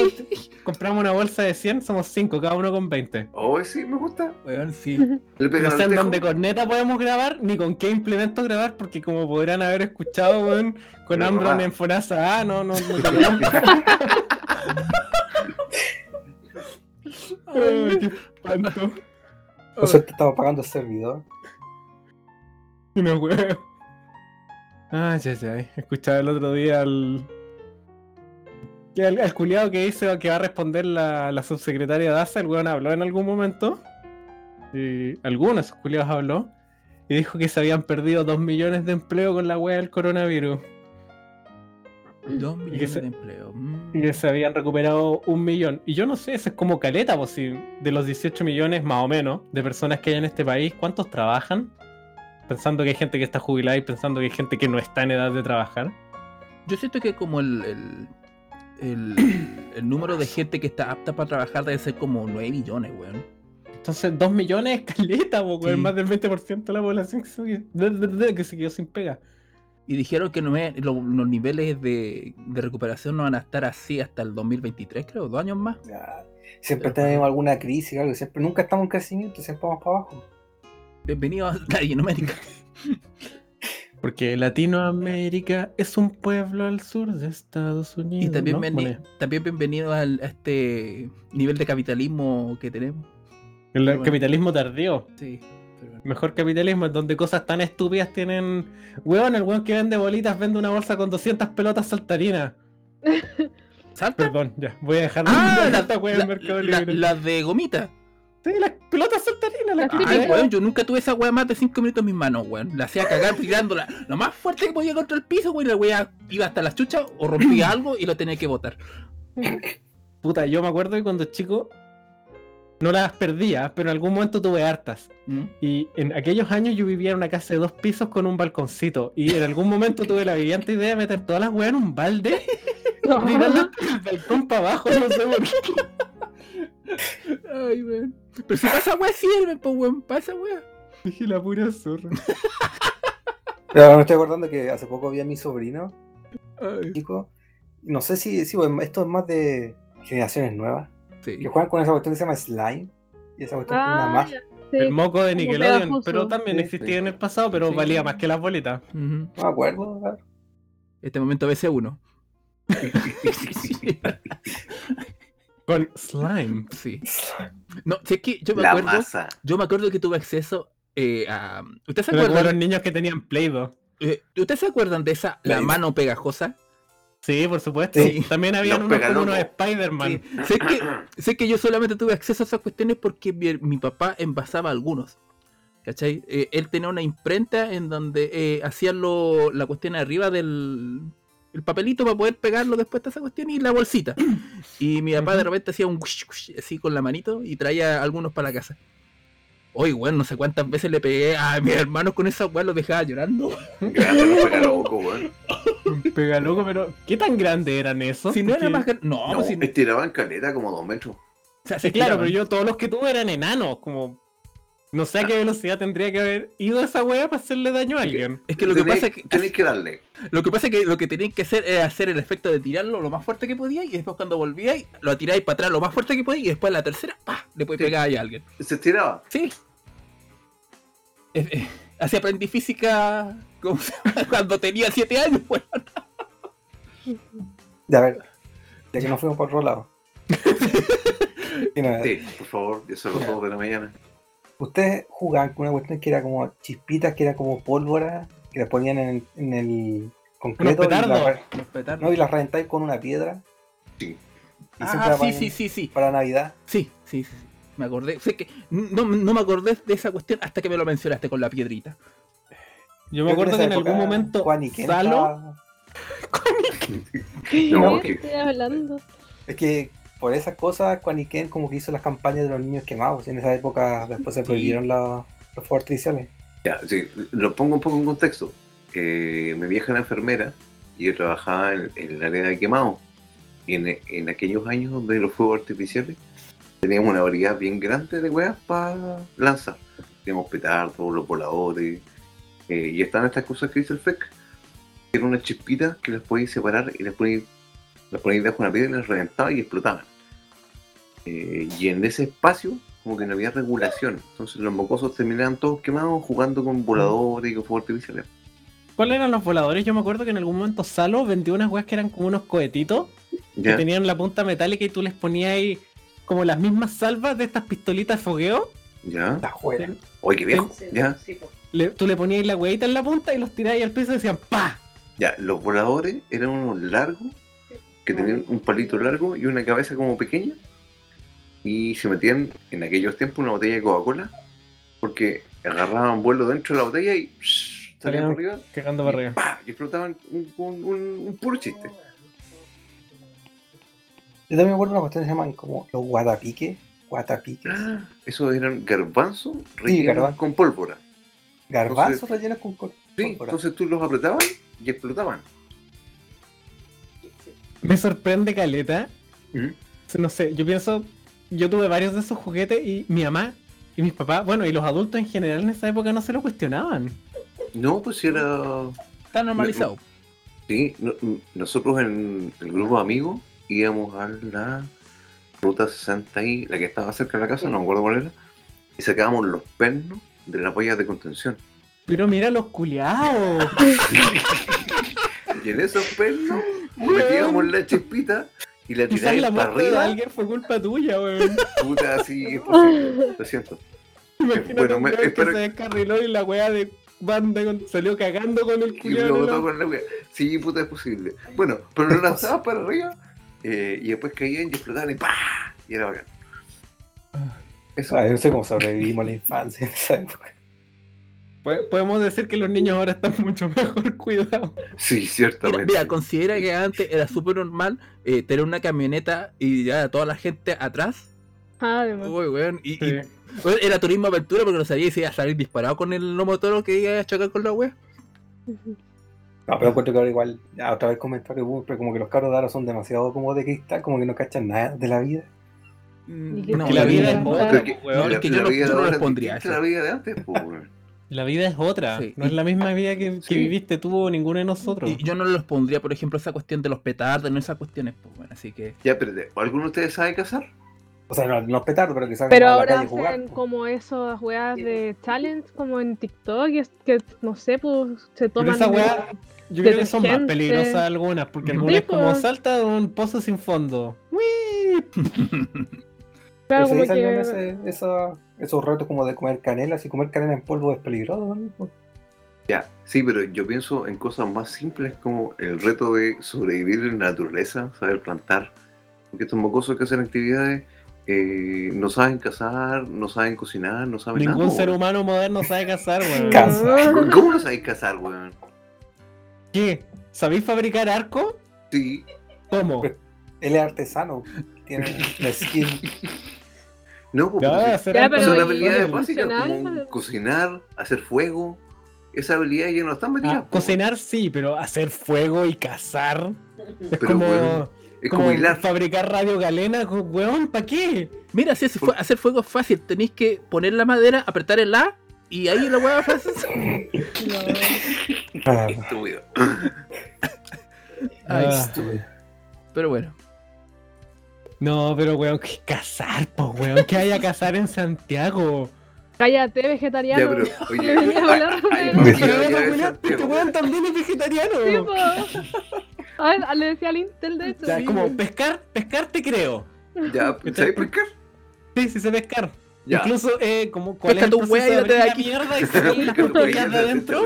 compramos una bolsa de 100, somos 5, cada uno con 20. Oh, sí, me gusta. Weón, sí. No sé en dónde corneta podemos grabar, ni con qué implemento grabar, porque como podrán haber escuchado, weón, con Ambron en Fonasa, ah, no, no. [LAUGHS] Ay, qué [LAUGHS] espanto. Por suerte estaba pagando el servidor. Una wea. Ay, ay, ay. Escuchaba el otro día al. al, al culiado que dice que va a responder la, la subsecretaria Daza, el weón habló en algún momento. Y alguno de esos culiados habló. Y dijo que se habían perdido dos millones de empleo con la wea del coronavirus. Dos millones se- de empleo. mm. Y que se habían recuperado un millón. Y yo no sé, eso es como caleta, pues si de los 18 millones más o menos de personas que hay en este país, ¿cuántos trabajan? Pensando que hay gente que está jubilada y pensando que hay gente que no está en edad de trabajar. Yo siento que como el, el, el, [COUGHS] el número de gente que está apta para trabajar debe ser como 9 millones, weón. Entonces, 2 millones es caleta, po, weón, Sí. más del 20% de la población se, que se quedó sin pega. Y dijeron que no me- lo- los niveles de, de recuperación no van a estar así hasta el 2023, creo, dos años más. Ya, Siempre tenemos alguna crisis, algo. Siempre, nunca estamos en crecimiento, siempre vamos para abajo. Bienvenido a Latinoamérica. [LAUGHS] Porque Latinoamérica es un pueblo al sur de Estados Unidos. Y también, ¿no? veni- Bueno, también bienvenido al, a este nivel de capitalismo que tenemos. el bueno. capitalismo tardío. Sí. Pero. Mejor capitalismo es donde cosas tan estúpidas tienen. Weón, el weón que vende bolitas vende una bolsa con 200 pelotas saltarinas. [LAUGHS] ¿Salta? Perdón, ya, voy a dejar Ah, la, weá la- la- las de gomita. Sí, las pelotas saltarinas, las Las. Ay, tienen- weón, yo nunca tuve esa weá más de 5 minutos en mis manos, weón. La hacía cagar tirándola lo más fuerte que podía contra el piso, weón. La weá iba hasta las chuchas o rompía [CLEARS THROAT] algo y lo tenía que botar. Puta, yo me acuerdo que cuando chico no las perdía, pero en algún momento tuve hartas. ¿Mm? Y en aquellos años yo vivía en una casa de dos pisos con un balconcito. Y en algún momento tuve la brillante idea de meter todas las weas en un balde [LAUGHS] y tirarlas por el balcón para abajo, no sé por qué. Ay, weón. Pero si pasa weá sirve, pues weón, pasa weá. Dije la pura zorra. Pero ahora me estoy acordando que hace poco vi a mi sobrino, Ay, chico. No sé si, si bueno, esto es más de generaciones nuevas. Sí. Que juegan con esa cuestión que se llama slime. Y esa cuestión una Ah, masa. ya. Sí, El moco de Nickelodeon, pero también Sí, existía sí. en el pasado, pero Sí. valía más que las bolitas. No me acuerdo. claro. Este momento BC1. [LAUGHS] Con slime. Sí. No, si es que yo me La acuerdo. masa. Yo me acuerdo que tuve acceso eh, a. ¿Ustedes se como los acuerdan? niños que tenían Play Doh. eh, ¿Ustedes se acuerdan de esa la Play-Doh. mano pegajosa? Sí, por supuesto. Sí. También habían Los unos como unos Spider-Man. Sí. Sé que, sé que yo solamente tuve acceso a esas cuestiones porque mi, mi papá envasaba algunos. ¿Cachai? Eh, él tenía una imprenta en donde eh, hacían lo- la cuestión arriba del el papelito para poder pegarlo después de esa cuestión y la bolsita. Y mi papá de Ujú. repente hacía un wish, wish, así con la manito y traía algunos para la casa. Hoy, bueno, no sé cuántas veces le pegué a mis hermanos con esa weá, los dejaba llorando. Pegalocos, weón. Pega loco, pero ¿qué tan grande eran esos? Si no era Porque- más. gran- No, No, si no- estiraban caleta como dos metros. o sea, se Sí, claro, pero yo todos los que tuve eran enanos, como... No sé a qué velocidad tendría que haber ido esa wea para hacerle daño a alguien. Es que lo que Tenéis- pasa es que. Tenéis que darle. Lo que pasa es que lo que tenían que hacer era hacer el efecto de tirarlo lo más fuerte que podía y después cuando volvíais lo tiráis para atrás lo más fuerte que podía y después la tercera, ¡pah! le podéis Sí. pegar ahí a alguien. Se estiraba. Sí. Así aprendí física. [LAUGHS] cuando tenía 7 años. Ya, a ver. Ya que nos fuimos por otro lado. [LAUGHS] Sí, por favor, ya son Ya. dos de la mañana. Ustedes jugaban con una cuestión que era como chispitas, que era como pólvora, que las ponían en, en el concreto y petardos. Los petardos. no, y las reventáis con una piedra. Sí. Ah, la sí, sí, sí, sí. Para Navidad. Sí, sí. sí. Me acordé. Sé que no, no me acordé de esa cuestión hasta que me lo mencionaste con la piedrita. Yo me acuerdo que en algún momento Salo... estaba- [LAUGHS] ¿Qué No, ¿Qué que- estoy hablando? Es que por esas cosas, Juan y Ken como que hizo las campañas de los niños quemados. En esa época después se prohibieron la- los fuegos artificiales. Ya, sí, lo pongo un poco en contexto. Eh, mi vieja era enfermera y yo trabajaba en, en el área de quemado. Y en, en aquellos años de los fuegos artificiales teníamos una variedad bien grande de weas para lanzar. Teníamos petardos, los voladores. Eh, y están estas cosas que dice el FEC. Era una chispita que las podéis separar y las ponéis las ponéis debajo de una piedra y las reventaban y explotaban. Eh, y en ese espacio como que no había regulación. Entonces los mocosos terminaban todos quemados jugando con voladores y con fuegos artificiales. ¿Cuáles eran los voladores? Yo me acuerdo que en algún momento Salo vendió unas weas que eran como unos cohetitos que ¿Ya? tenían la punta metálica y tú les ponías ahí como las mismas salvas de estas pistolitas de fogueo. ¿Ya? La juega. Oye, qué viejo. Sí, ¿Ya? sí, po. Le- tú le ponías la huevita en la punta y los tirabas al piso y decían ¡pa! Ya, los voladores eran unos largos que tenían un palito largo y una cabeza como pequeña y se metían en aquellos tiempos una botella de Coca-Cola porque agarraban vuelo dentro de la botella y psh, salían por arriba Cagando para arriba. ¡pa! y explotaban un, un- un- un puro chiste. Yo también me acuerdo de una cuestión que se llaman como los guatapiques. Guatapiques. Ah, esos eran garbanzos rellenos garbanzo. con pólvora. Garbanzos rellenos con col- Sí, pólvora. entonces tú los apretabas y explotaban. Me sorprende Caleta. Ujú. No sé, yo pienso, yo tuve varios de esos juguetes y mi mamá y mis papás, bueno, y los adultos en general en esa época no se lo cuestionaban. No, pues si era Está normalizado. Sí, no- nosotros en el grupo de amigos íbamos a la ruta 60 y la que estaba cerca de la casa, no me acuerdo cuál era, y sacábamos los pernos de las boyas de contención. Pero mira los culiados. [LAUGHS] Y en esos pernos metíamos la chispita y la tiráis la para de arriba, alguien fue culpa tuya, weón. puta, así es posible, lo siento. Imagínate Bueno, me- espero- que se descarriló y la weá de banda con- salió cagando con el Y culiado. lo en botó la- con la wea. Sí, puta, es posible. Bueno, pero lo lanzabas para arriba eh, y después caían y explotaban y ¡pah! Y era bacán. Eso. Ah, yo no sé cómo sobrevivimos la infancia en esa época. Po- Podemos decir que los niños ahora están mucho mejor [LAUGHS] cuidados. Sí, Mira, ciertamente. mira, considera que antes era súper normal eh, tener una camioneta y ya toda la gente atrás. Ah, además. Uy, weón, y, y- Sí. weón, era turismo aventura porque no sabía si iba a salir disparado con el lomo toro que iba a chocar con la wea. No, pero encuentro que ahora igual, ya otra vez comentario, uh, pero como que los cabros de ahora son demasiado como de cristal, como que no cachan nada de la vida. Mm, ¿Y qué No, que la vida es otra, Pero que- po, weón. es que yo no- respondría la vida de antes. La vida es otra. Sí. No es la misma vida que, viviste tú o ninguno de nosotros. Y yo no les pondría, por ejemplo, esa cuestión de los petardos, no esas cuestiones, pues, bueno, así que. Ya, espérate, ¿alguno de ustedes sabe cazar? O sea, no, no es petardo, pero que salgan Pero a la calle a jugar. hacen como esas weas de challenge, como en TikTok, y es que no sé, pues se Pero toman. esa weá, yo creo que son más peligrosas algunas, porque Sí, algunas es como pues. salta de un pozo sin fondo. ¡Uy! [LAUGHS] Claro, Pero como que- ese- esa- esos retos como de comer canela, si comer canela en polvo es peligroso. ¿no? Ya, sí, pero yo pienso en cosas más simples como el reto de sobrevivir en la naturaleza, saber plantar. Porque estos mocosos que hacen actividades eh, no saben cazar, no saben cocinar, no saben Ningún nada. ser weón. humano moderno sabe cazar, [LAUGHS] weón. Cazar. ¿Cómo- ¿Cómo no sabéis cazar, weón? ¿Qué? ¿Sabéis fabricar arco? Sí, ¿Cómo? Él es artesano, tiene la skill. [LAUGHS] no, pues, pero son ¿y habilidades básicas como funcional? cocinar, hacer fuego. Esa habilidad ya no están metidas. Ah, cocinar sí, pero hacer fuego y cazar es Pero, como, Es como como fabricar radio galena, weón, ¿para qué? Mira, si hace fu- hacer fuego es fácil. Tenéis que poner la madera, apretar el A y ahí la hueá fácil. [LAUGHS] Ah, Estúpido. Ay, Ah. estúpido. Pero bueno. No, pero weón, que cazar, pues weón, que haya cazar en Santiago. Cállate, Ya, vegetariano. pero, oye, ya, Pero [LAUGHS] ya, weón, este weón también es vegetariano. Sí, le decía al Intel de hecho. O sea, como pescar, pescar te creo. Ya, ¿sabes pescar? Sí, sí sé pescar. Ya. Incluso, eh, como cuál Pesca es el tu proceso wea y de date de abrir la aquí. mierda y sacar las porquerías de adentro.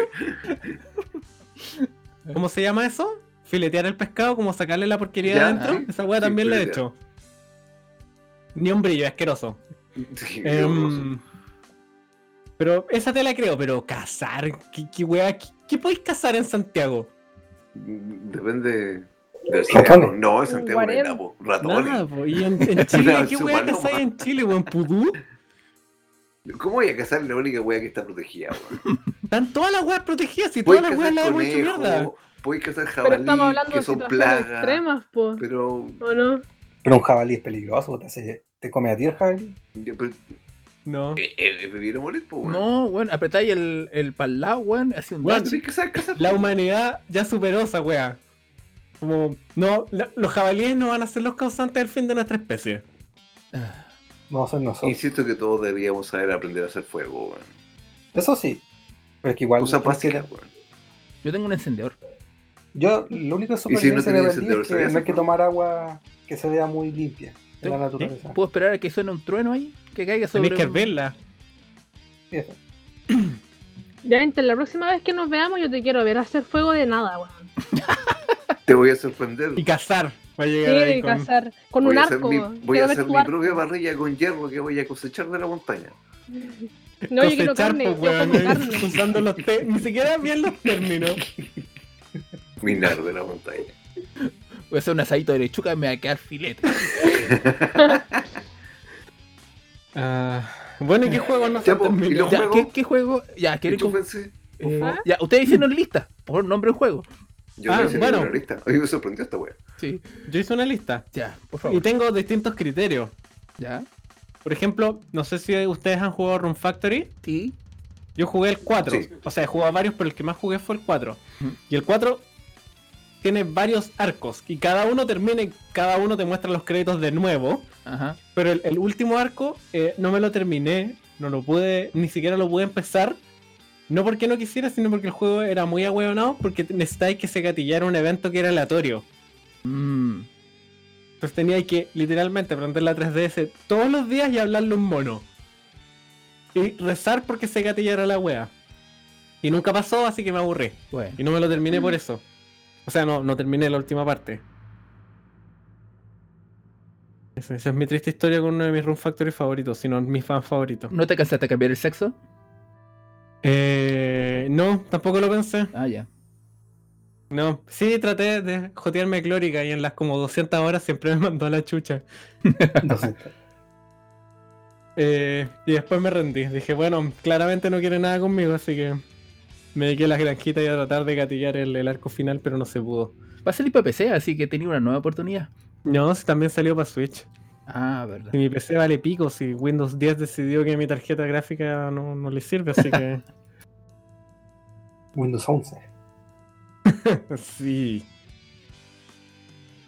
¿Cómo se llama eso? Filetear el pescado, como sacarle la porquería de adentro. Esa weá Sí, también la he hecho. Ni un brillo, asqueroso. Sí, Em, pero esa te la creo, pero cazar, ¿qué, qué weá? ¿Qué, qué podéis cazar en Santiago? Depende del Ratones. Santiago. No, en Santiago nada, po. Ratones. Nada, po. ¿Y en, en [LAUGHS] Chile qué paloma. cazáis en Chile, weón? ¿Pudú? ¿Cómo voy a cazar la única wea que está protegida, weón? Están todas las weas protegidas y todas las weas las hemos hecho mierda. puedes cazar Pero jabalí, estamos hablando que de son plagas. extremas, po. Pero, ¿O no? Pero un jabalí es peligroso, te, hace- te come a ti el jabalí. ya, pero No. eh, eh, es weón. No, weón, apretáis el, el pa'l lado, weón, así un Weón, que. La humanidad ya superó esa wea. Como, no, la- los jabalíes no van a ser los causantes del fin de nuestra especie. No ser nosotros. Insisto que todos deberíamos saber aprender a hacer fuego, weón. Eso sí. Pero es que igual. Que- básica, weón. Yo tengo un encendedor. Yo, lo único si no que es que ¿sabías no hay que tomar agua que se vea muy limpia ¿Puedo esperar a que suene un trueno ahí? Que caiga sobre. Tenéis que un- verla. Eso. [CLEARS THROAT] Ya, Intel, la próxima vez que nos veamos, yo te quiero ver hacer fuego de nada, weón. [LAUGHS] Te voy a sorprender. Y cazar. Va a llegar Sí, ahí con- cazar. Con Voy un a hacer arco. mi, voy a hacer mi arco. propia parrilla con hierro que voy a cosechar de la montaña. [LAUGHS] No, yo quiero carne. pues, weón, [LAUGHS] carne. usando los te- ni siquiera bien los términos. Minar de la montaña. Voy a hacer un asadito de lechuga y me va a quedar filete. [LAUGHS] Ah, bueno, ¿y qué juegos no se Ya, ¿y juego? ¿qué, qué juego? Ya, ¿quieren con- eh, ¿Ah? ya, ustedes hicieron lista. Por nombre del juego. Yo Ah, hice bueno. una lista. Oye, me sorprendió esta wea. Sí. Yo hice una lista Ya, por y favor. tengo distintos criterios. Ya. Por ejemplo, no sé si ustedes han jugado Run Factory. Sí. Yo jugué el 4. Sí. O sea, he jugado varios, pero el que más jugué fue el 4. Ujú. Y el 4 tiene varios arcos. Y cada uno termina y cada uno te muestra los créditos de nuevo. Ajá. Pero el, el último arco eh, no me lo terminé. No lo pude, ni siquiera lo pude empezar. No porque no quisiera, sino porque el juego era muy ahueonado. Porque necesitáis que se gatillara un evento que era aleatorio. Mm. Entonces tenía que literalmente prender la 3DS todos los días y hablarle un mono. Y rezar porque se gatillara la wea. Y nunca pasó, así que me aburrí. Bueno. Y no me lo terminé por eso. O sea, no, no terminé la última parte. Esa, esa es mi triste historia con uno de mis Run Factory favoritos, sino mis fans favoritos. ¿No te cansaste de cambiar el sexo? Eh, no, tampoco lo pensé. Ah, ya. No, sí traté de jotearme clórica y en las como 200 horas siempre [LAUGHS] me mandó a la chucha. [LAUGHS] Eh, y después me rendí. Dije, bueno, claramente no quiere nada conmigo, así que me dediqué a las granjitas y a tratar de gatillar el, el arco final, pero no se pudo. Va a salir para PC, así que tenía una nueva oportunidad. No, si también salió para Switch. Ah, verdad. Y mi PC vale pico si Windows 10 decidió que mi tarjeta gráfica no, no le sirve, así que [LAUGHS] Windows 11. [LAUGHS] sí.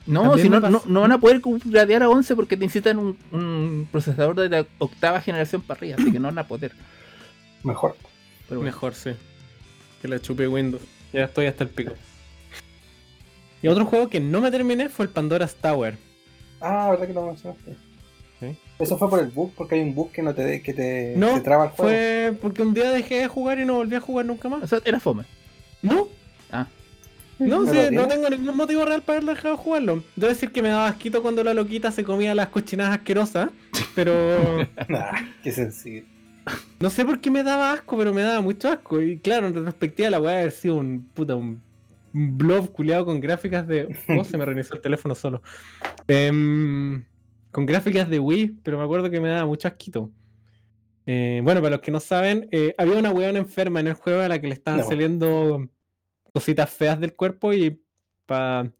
No, si no, no, no van a poder gradear a 11 porque necesitan un, un procesador de la octava generación para arriba, así que no van a poder. Mejor. Pero bueno. Mejor, sí. Que la chupe Windows. Ya estoy hasta el pico. Y otro juego que no me terminé fue el Pandora's Tower. Ah, ¿verdad que lo mencionaste? Sí. Eso fue por el bug, porque hay un bug que no te de- que te, No, te traba el juego. Fue porque un día dejé de jugar y no volví a jugar nunca O más. sea, era fome. No, Ah, no, ¿No sí, no tengo ningún motivo real para haber dejado de jugarlo. Debo decir que me daba asquito cuando la loquita se comía las cochinadas asquerosas, pero Nah, [LAUGHS] qué sencillo. [LAUGHS] no sé por qué me daba asco, pero me daba mucho asco. Y claro, en retrospectiva la weá haber sido un puta un, blob culiado con gráficas de. [LAUGHS] Oh, se me reinició el teléfono solo. Em, con gráficas de Wii, pero me acuerdo que me daba mucho asquito. Eh, bueno, para los que no saben, eh, había una weona enferma en el juego a la que le estaban No. saliendo cositas feas del cuerpo y para,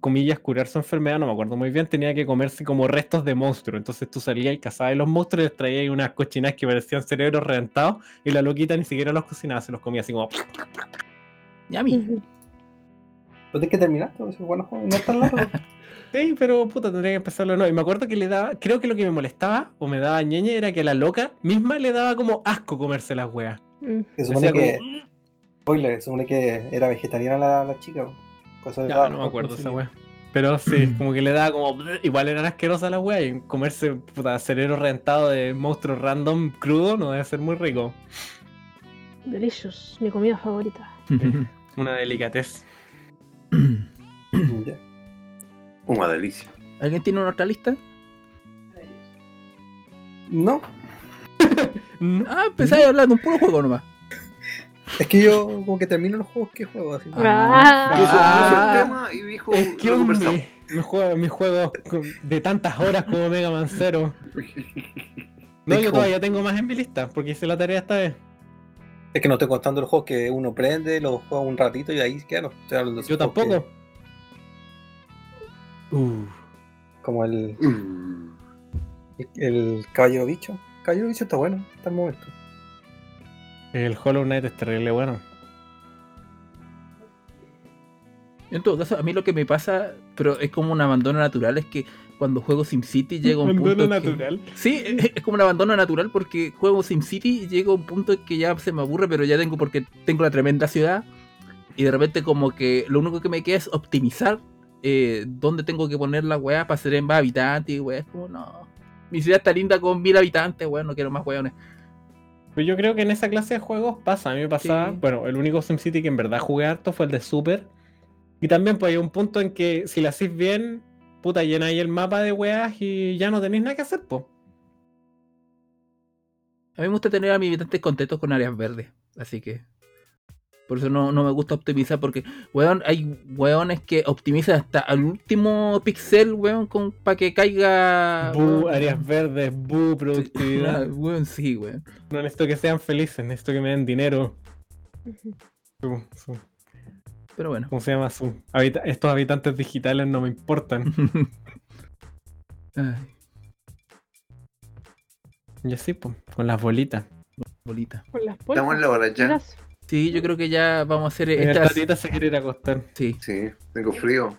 comillas, curar su enfermedad, no me acuerdo muy bien, tenía que comerse como restos de monstruos. Entonces tú salías y cazabas los monstruos y les traías unas cochinadas que parecían cerebros reventados y la loquita ni siquiera los cocinaba, se los comía así como... ya mí. ¿Lo tienes que terminar? ese bueno no es tan largo. [LAUGHS] Sí, pero puta, tendría que empezarlo de nuevo. Y me acuerdo que le daba, creo que lo que me molestaba o me daba ñeñe era que a la loca misma le daba como asco comerse las weas. Mm. Se supone que, como, spoiler, se supone que era vegetariana la, la chica. Ya, daba no me asco acuerdo esa consumir. wea. Pero sí, [CLEARS THROAT] como que le daba como. Igual eran asquerosas las weas y comerse puta, cerebro reventado de monstruos random crudo no debe ser muy rico. Delicious, mi comida favorita. [LAUGHS] Una delicatez. Una delicia. ¿Alguien tiene una otra lista? No, [LAUGHS] Ah, pensáis hablar de un puro juego nomás. Es que yo como que termino los juegos que juego. Así. Ah. Puso- puso Ah. el tema y dijo, Es que lo un- conversamos. mi, mi juego, mi juego con- de tantas horas como Mega Man Zero. [LAUGHS] No, yo todavía tengo más en mi lista porque hice la tarea esta vez. Es que no estoy contando los juegos que uno prende, los juega un ratito y ahí quedan. Esos Yo juegos que- tampoco. Uh, como el, Mm. el Caballero Bicho. Caballero Bicho está bueno, está en momento. El Hollow Knight es terrible bueno. En todo caso, a mí lo que me pasa, pero es como un abandono natural, es que cuando juego SimCity llega un punto. Abandono en que- natural. Sí, es como un abandono natural porque juego SimCity y llega un punto en que ya se me aburre, pero ya tengo porque tengo la tremenda ciudad y de repente como que lo único que me queda es optimizar eh, dónde tengo que poner la weá para hacer más habitantes y weá. Es como, no. Mi ciudad está linda con mil habitantes, weá, no quiero más weones. Pero yo creo que en esa clase de juegos pasa. A mí me pasaba. Sí. Bueno, el único SimCity que en verdad jugué harto fue el de Super. Y también, pues hay un punto en que si lo hacís bien, puta, llenáis el mapa de weas y ya no tenéis nada que hacer, pues. A mí me gusta tener a mis habitantes contentos con áreas verdes, así que. Por eso no, no me gusta optimizar, porque, weón, hay weones que optimizan hasta al último pixel, weón, con, para que caiga. Bu, áreas verdes, bu, productividad. [LAUGHS] weón, sí, weón. No necesito que sean felices, necesito que me den dinero. [LAUGHS] Su- su- Pero bueno. ¿Cómo se llama? Su- habita- estos habitantes digitales no me importan. [LAUGHS] Ay, Y así, pues, con las bolitas. bolita. Con las Estamos en la hora ya. Gracias. Sí, yo creo que ya vamos a hacer El estas. tatita se quiere ir a acostar. Sí. Sí, tengo frío.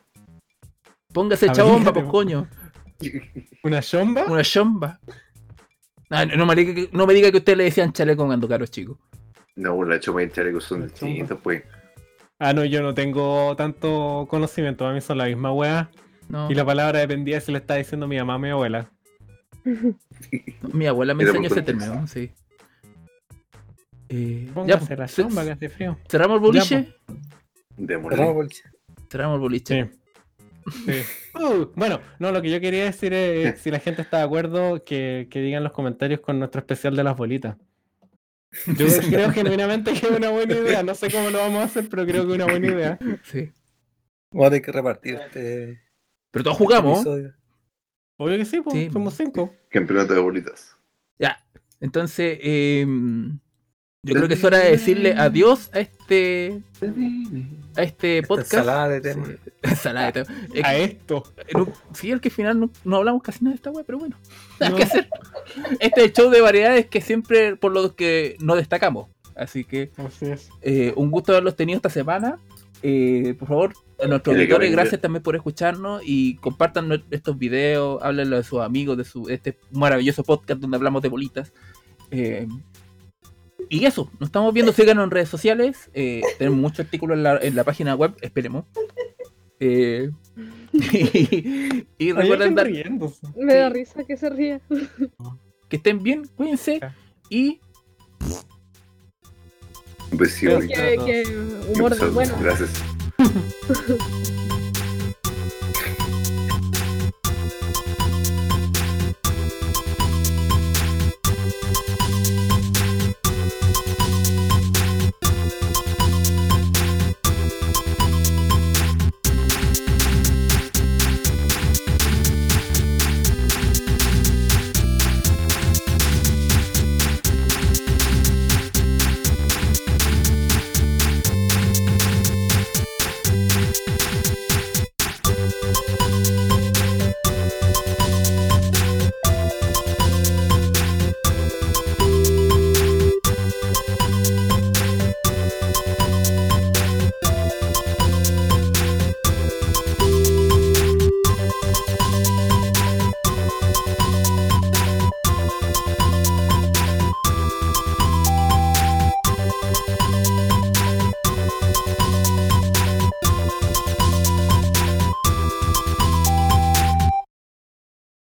Póngase chabomba, pues coño. [LAUGHS] ¿Una chomba? Una chomba. Ah, no, me diga que, no me diga que ustedes le decían chaleco cuando caros chicos. No, la choma y el chaleco son chomba. distintos, pues. Ah, no, yo no tengo tanto conocimiento. A mí son la misma wea. No, Y la palabra dependía si le está diciendo mi mamá o mi abuela. [LAUGHS] mi abuela me enseñó ese término, sí. Eh, ya, Póngase pues, la chomba que hace frío. cerramos el boliche. Démosle. Cerramos boliche. Cerramos el boliche. Sí. Sí. Uh, bueno, no, lo que yo quería decir es si la gente está de acuerdo, que, que digan los comentarios con nuestro especial de las bolitas. Yo [LAUGHS] creo genuinamente que es una buena idea. No sé cómo lo vamos a hacer, pero creo que es una buena idea. Sí. Vamos a tener que repartir este Pero todos jugamos. episodio. Obvio que sí, pues, Sí. somos cinco. Campeonato de bolitas. Ya. Entonces, eh, yo creo que es hora de decirle adiós a este a este Esta podcast. ensalada de temas. Sí, [LAUGHS] ensalada de temas. A esto. sí, el que al final no, no hablamos casi nada de esta wea, pero bueno. Nada No. que hacer. Este es el show de variedades que siempre por lo que nos destacamos. Así que Así es. eh, un gusto haberlos tenido esta semana. Eh, por favor, A nuestros auditores, gracias también por escucharnos y compartan estos videos, háblenlo de sus amigos, de su, este maravilloso podcast donde hablamos de bolitas. Eh, y eso, nos estamos viendo, síganos en redes sociales, eh, tenemos muchos artículos en la, en la página web, esperemos. Eh, [LAUGHS] y, recuerden dar. Me da risa que se ría. que estén bien, cuídense y Un besito. Que, que humor bueno. Gracias. [LAUGHS]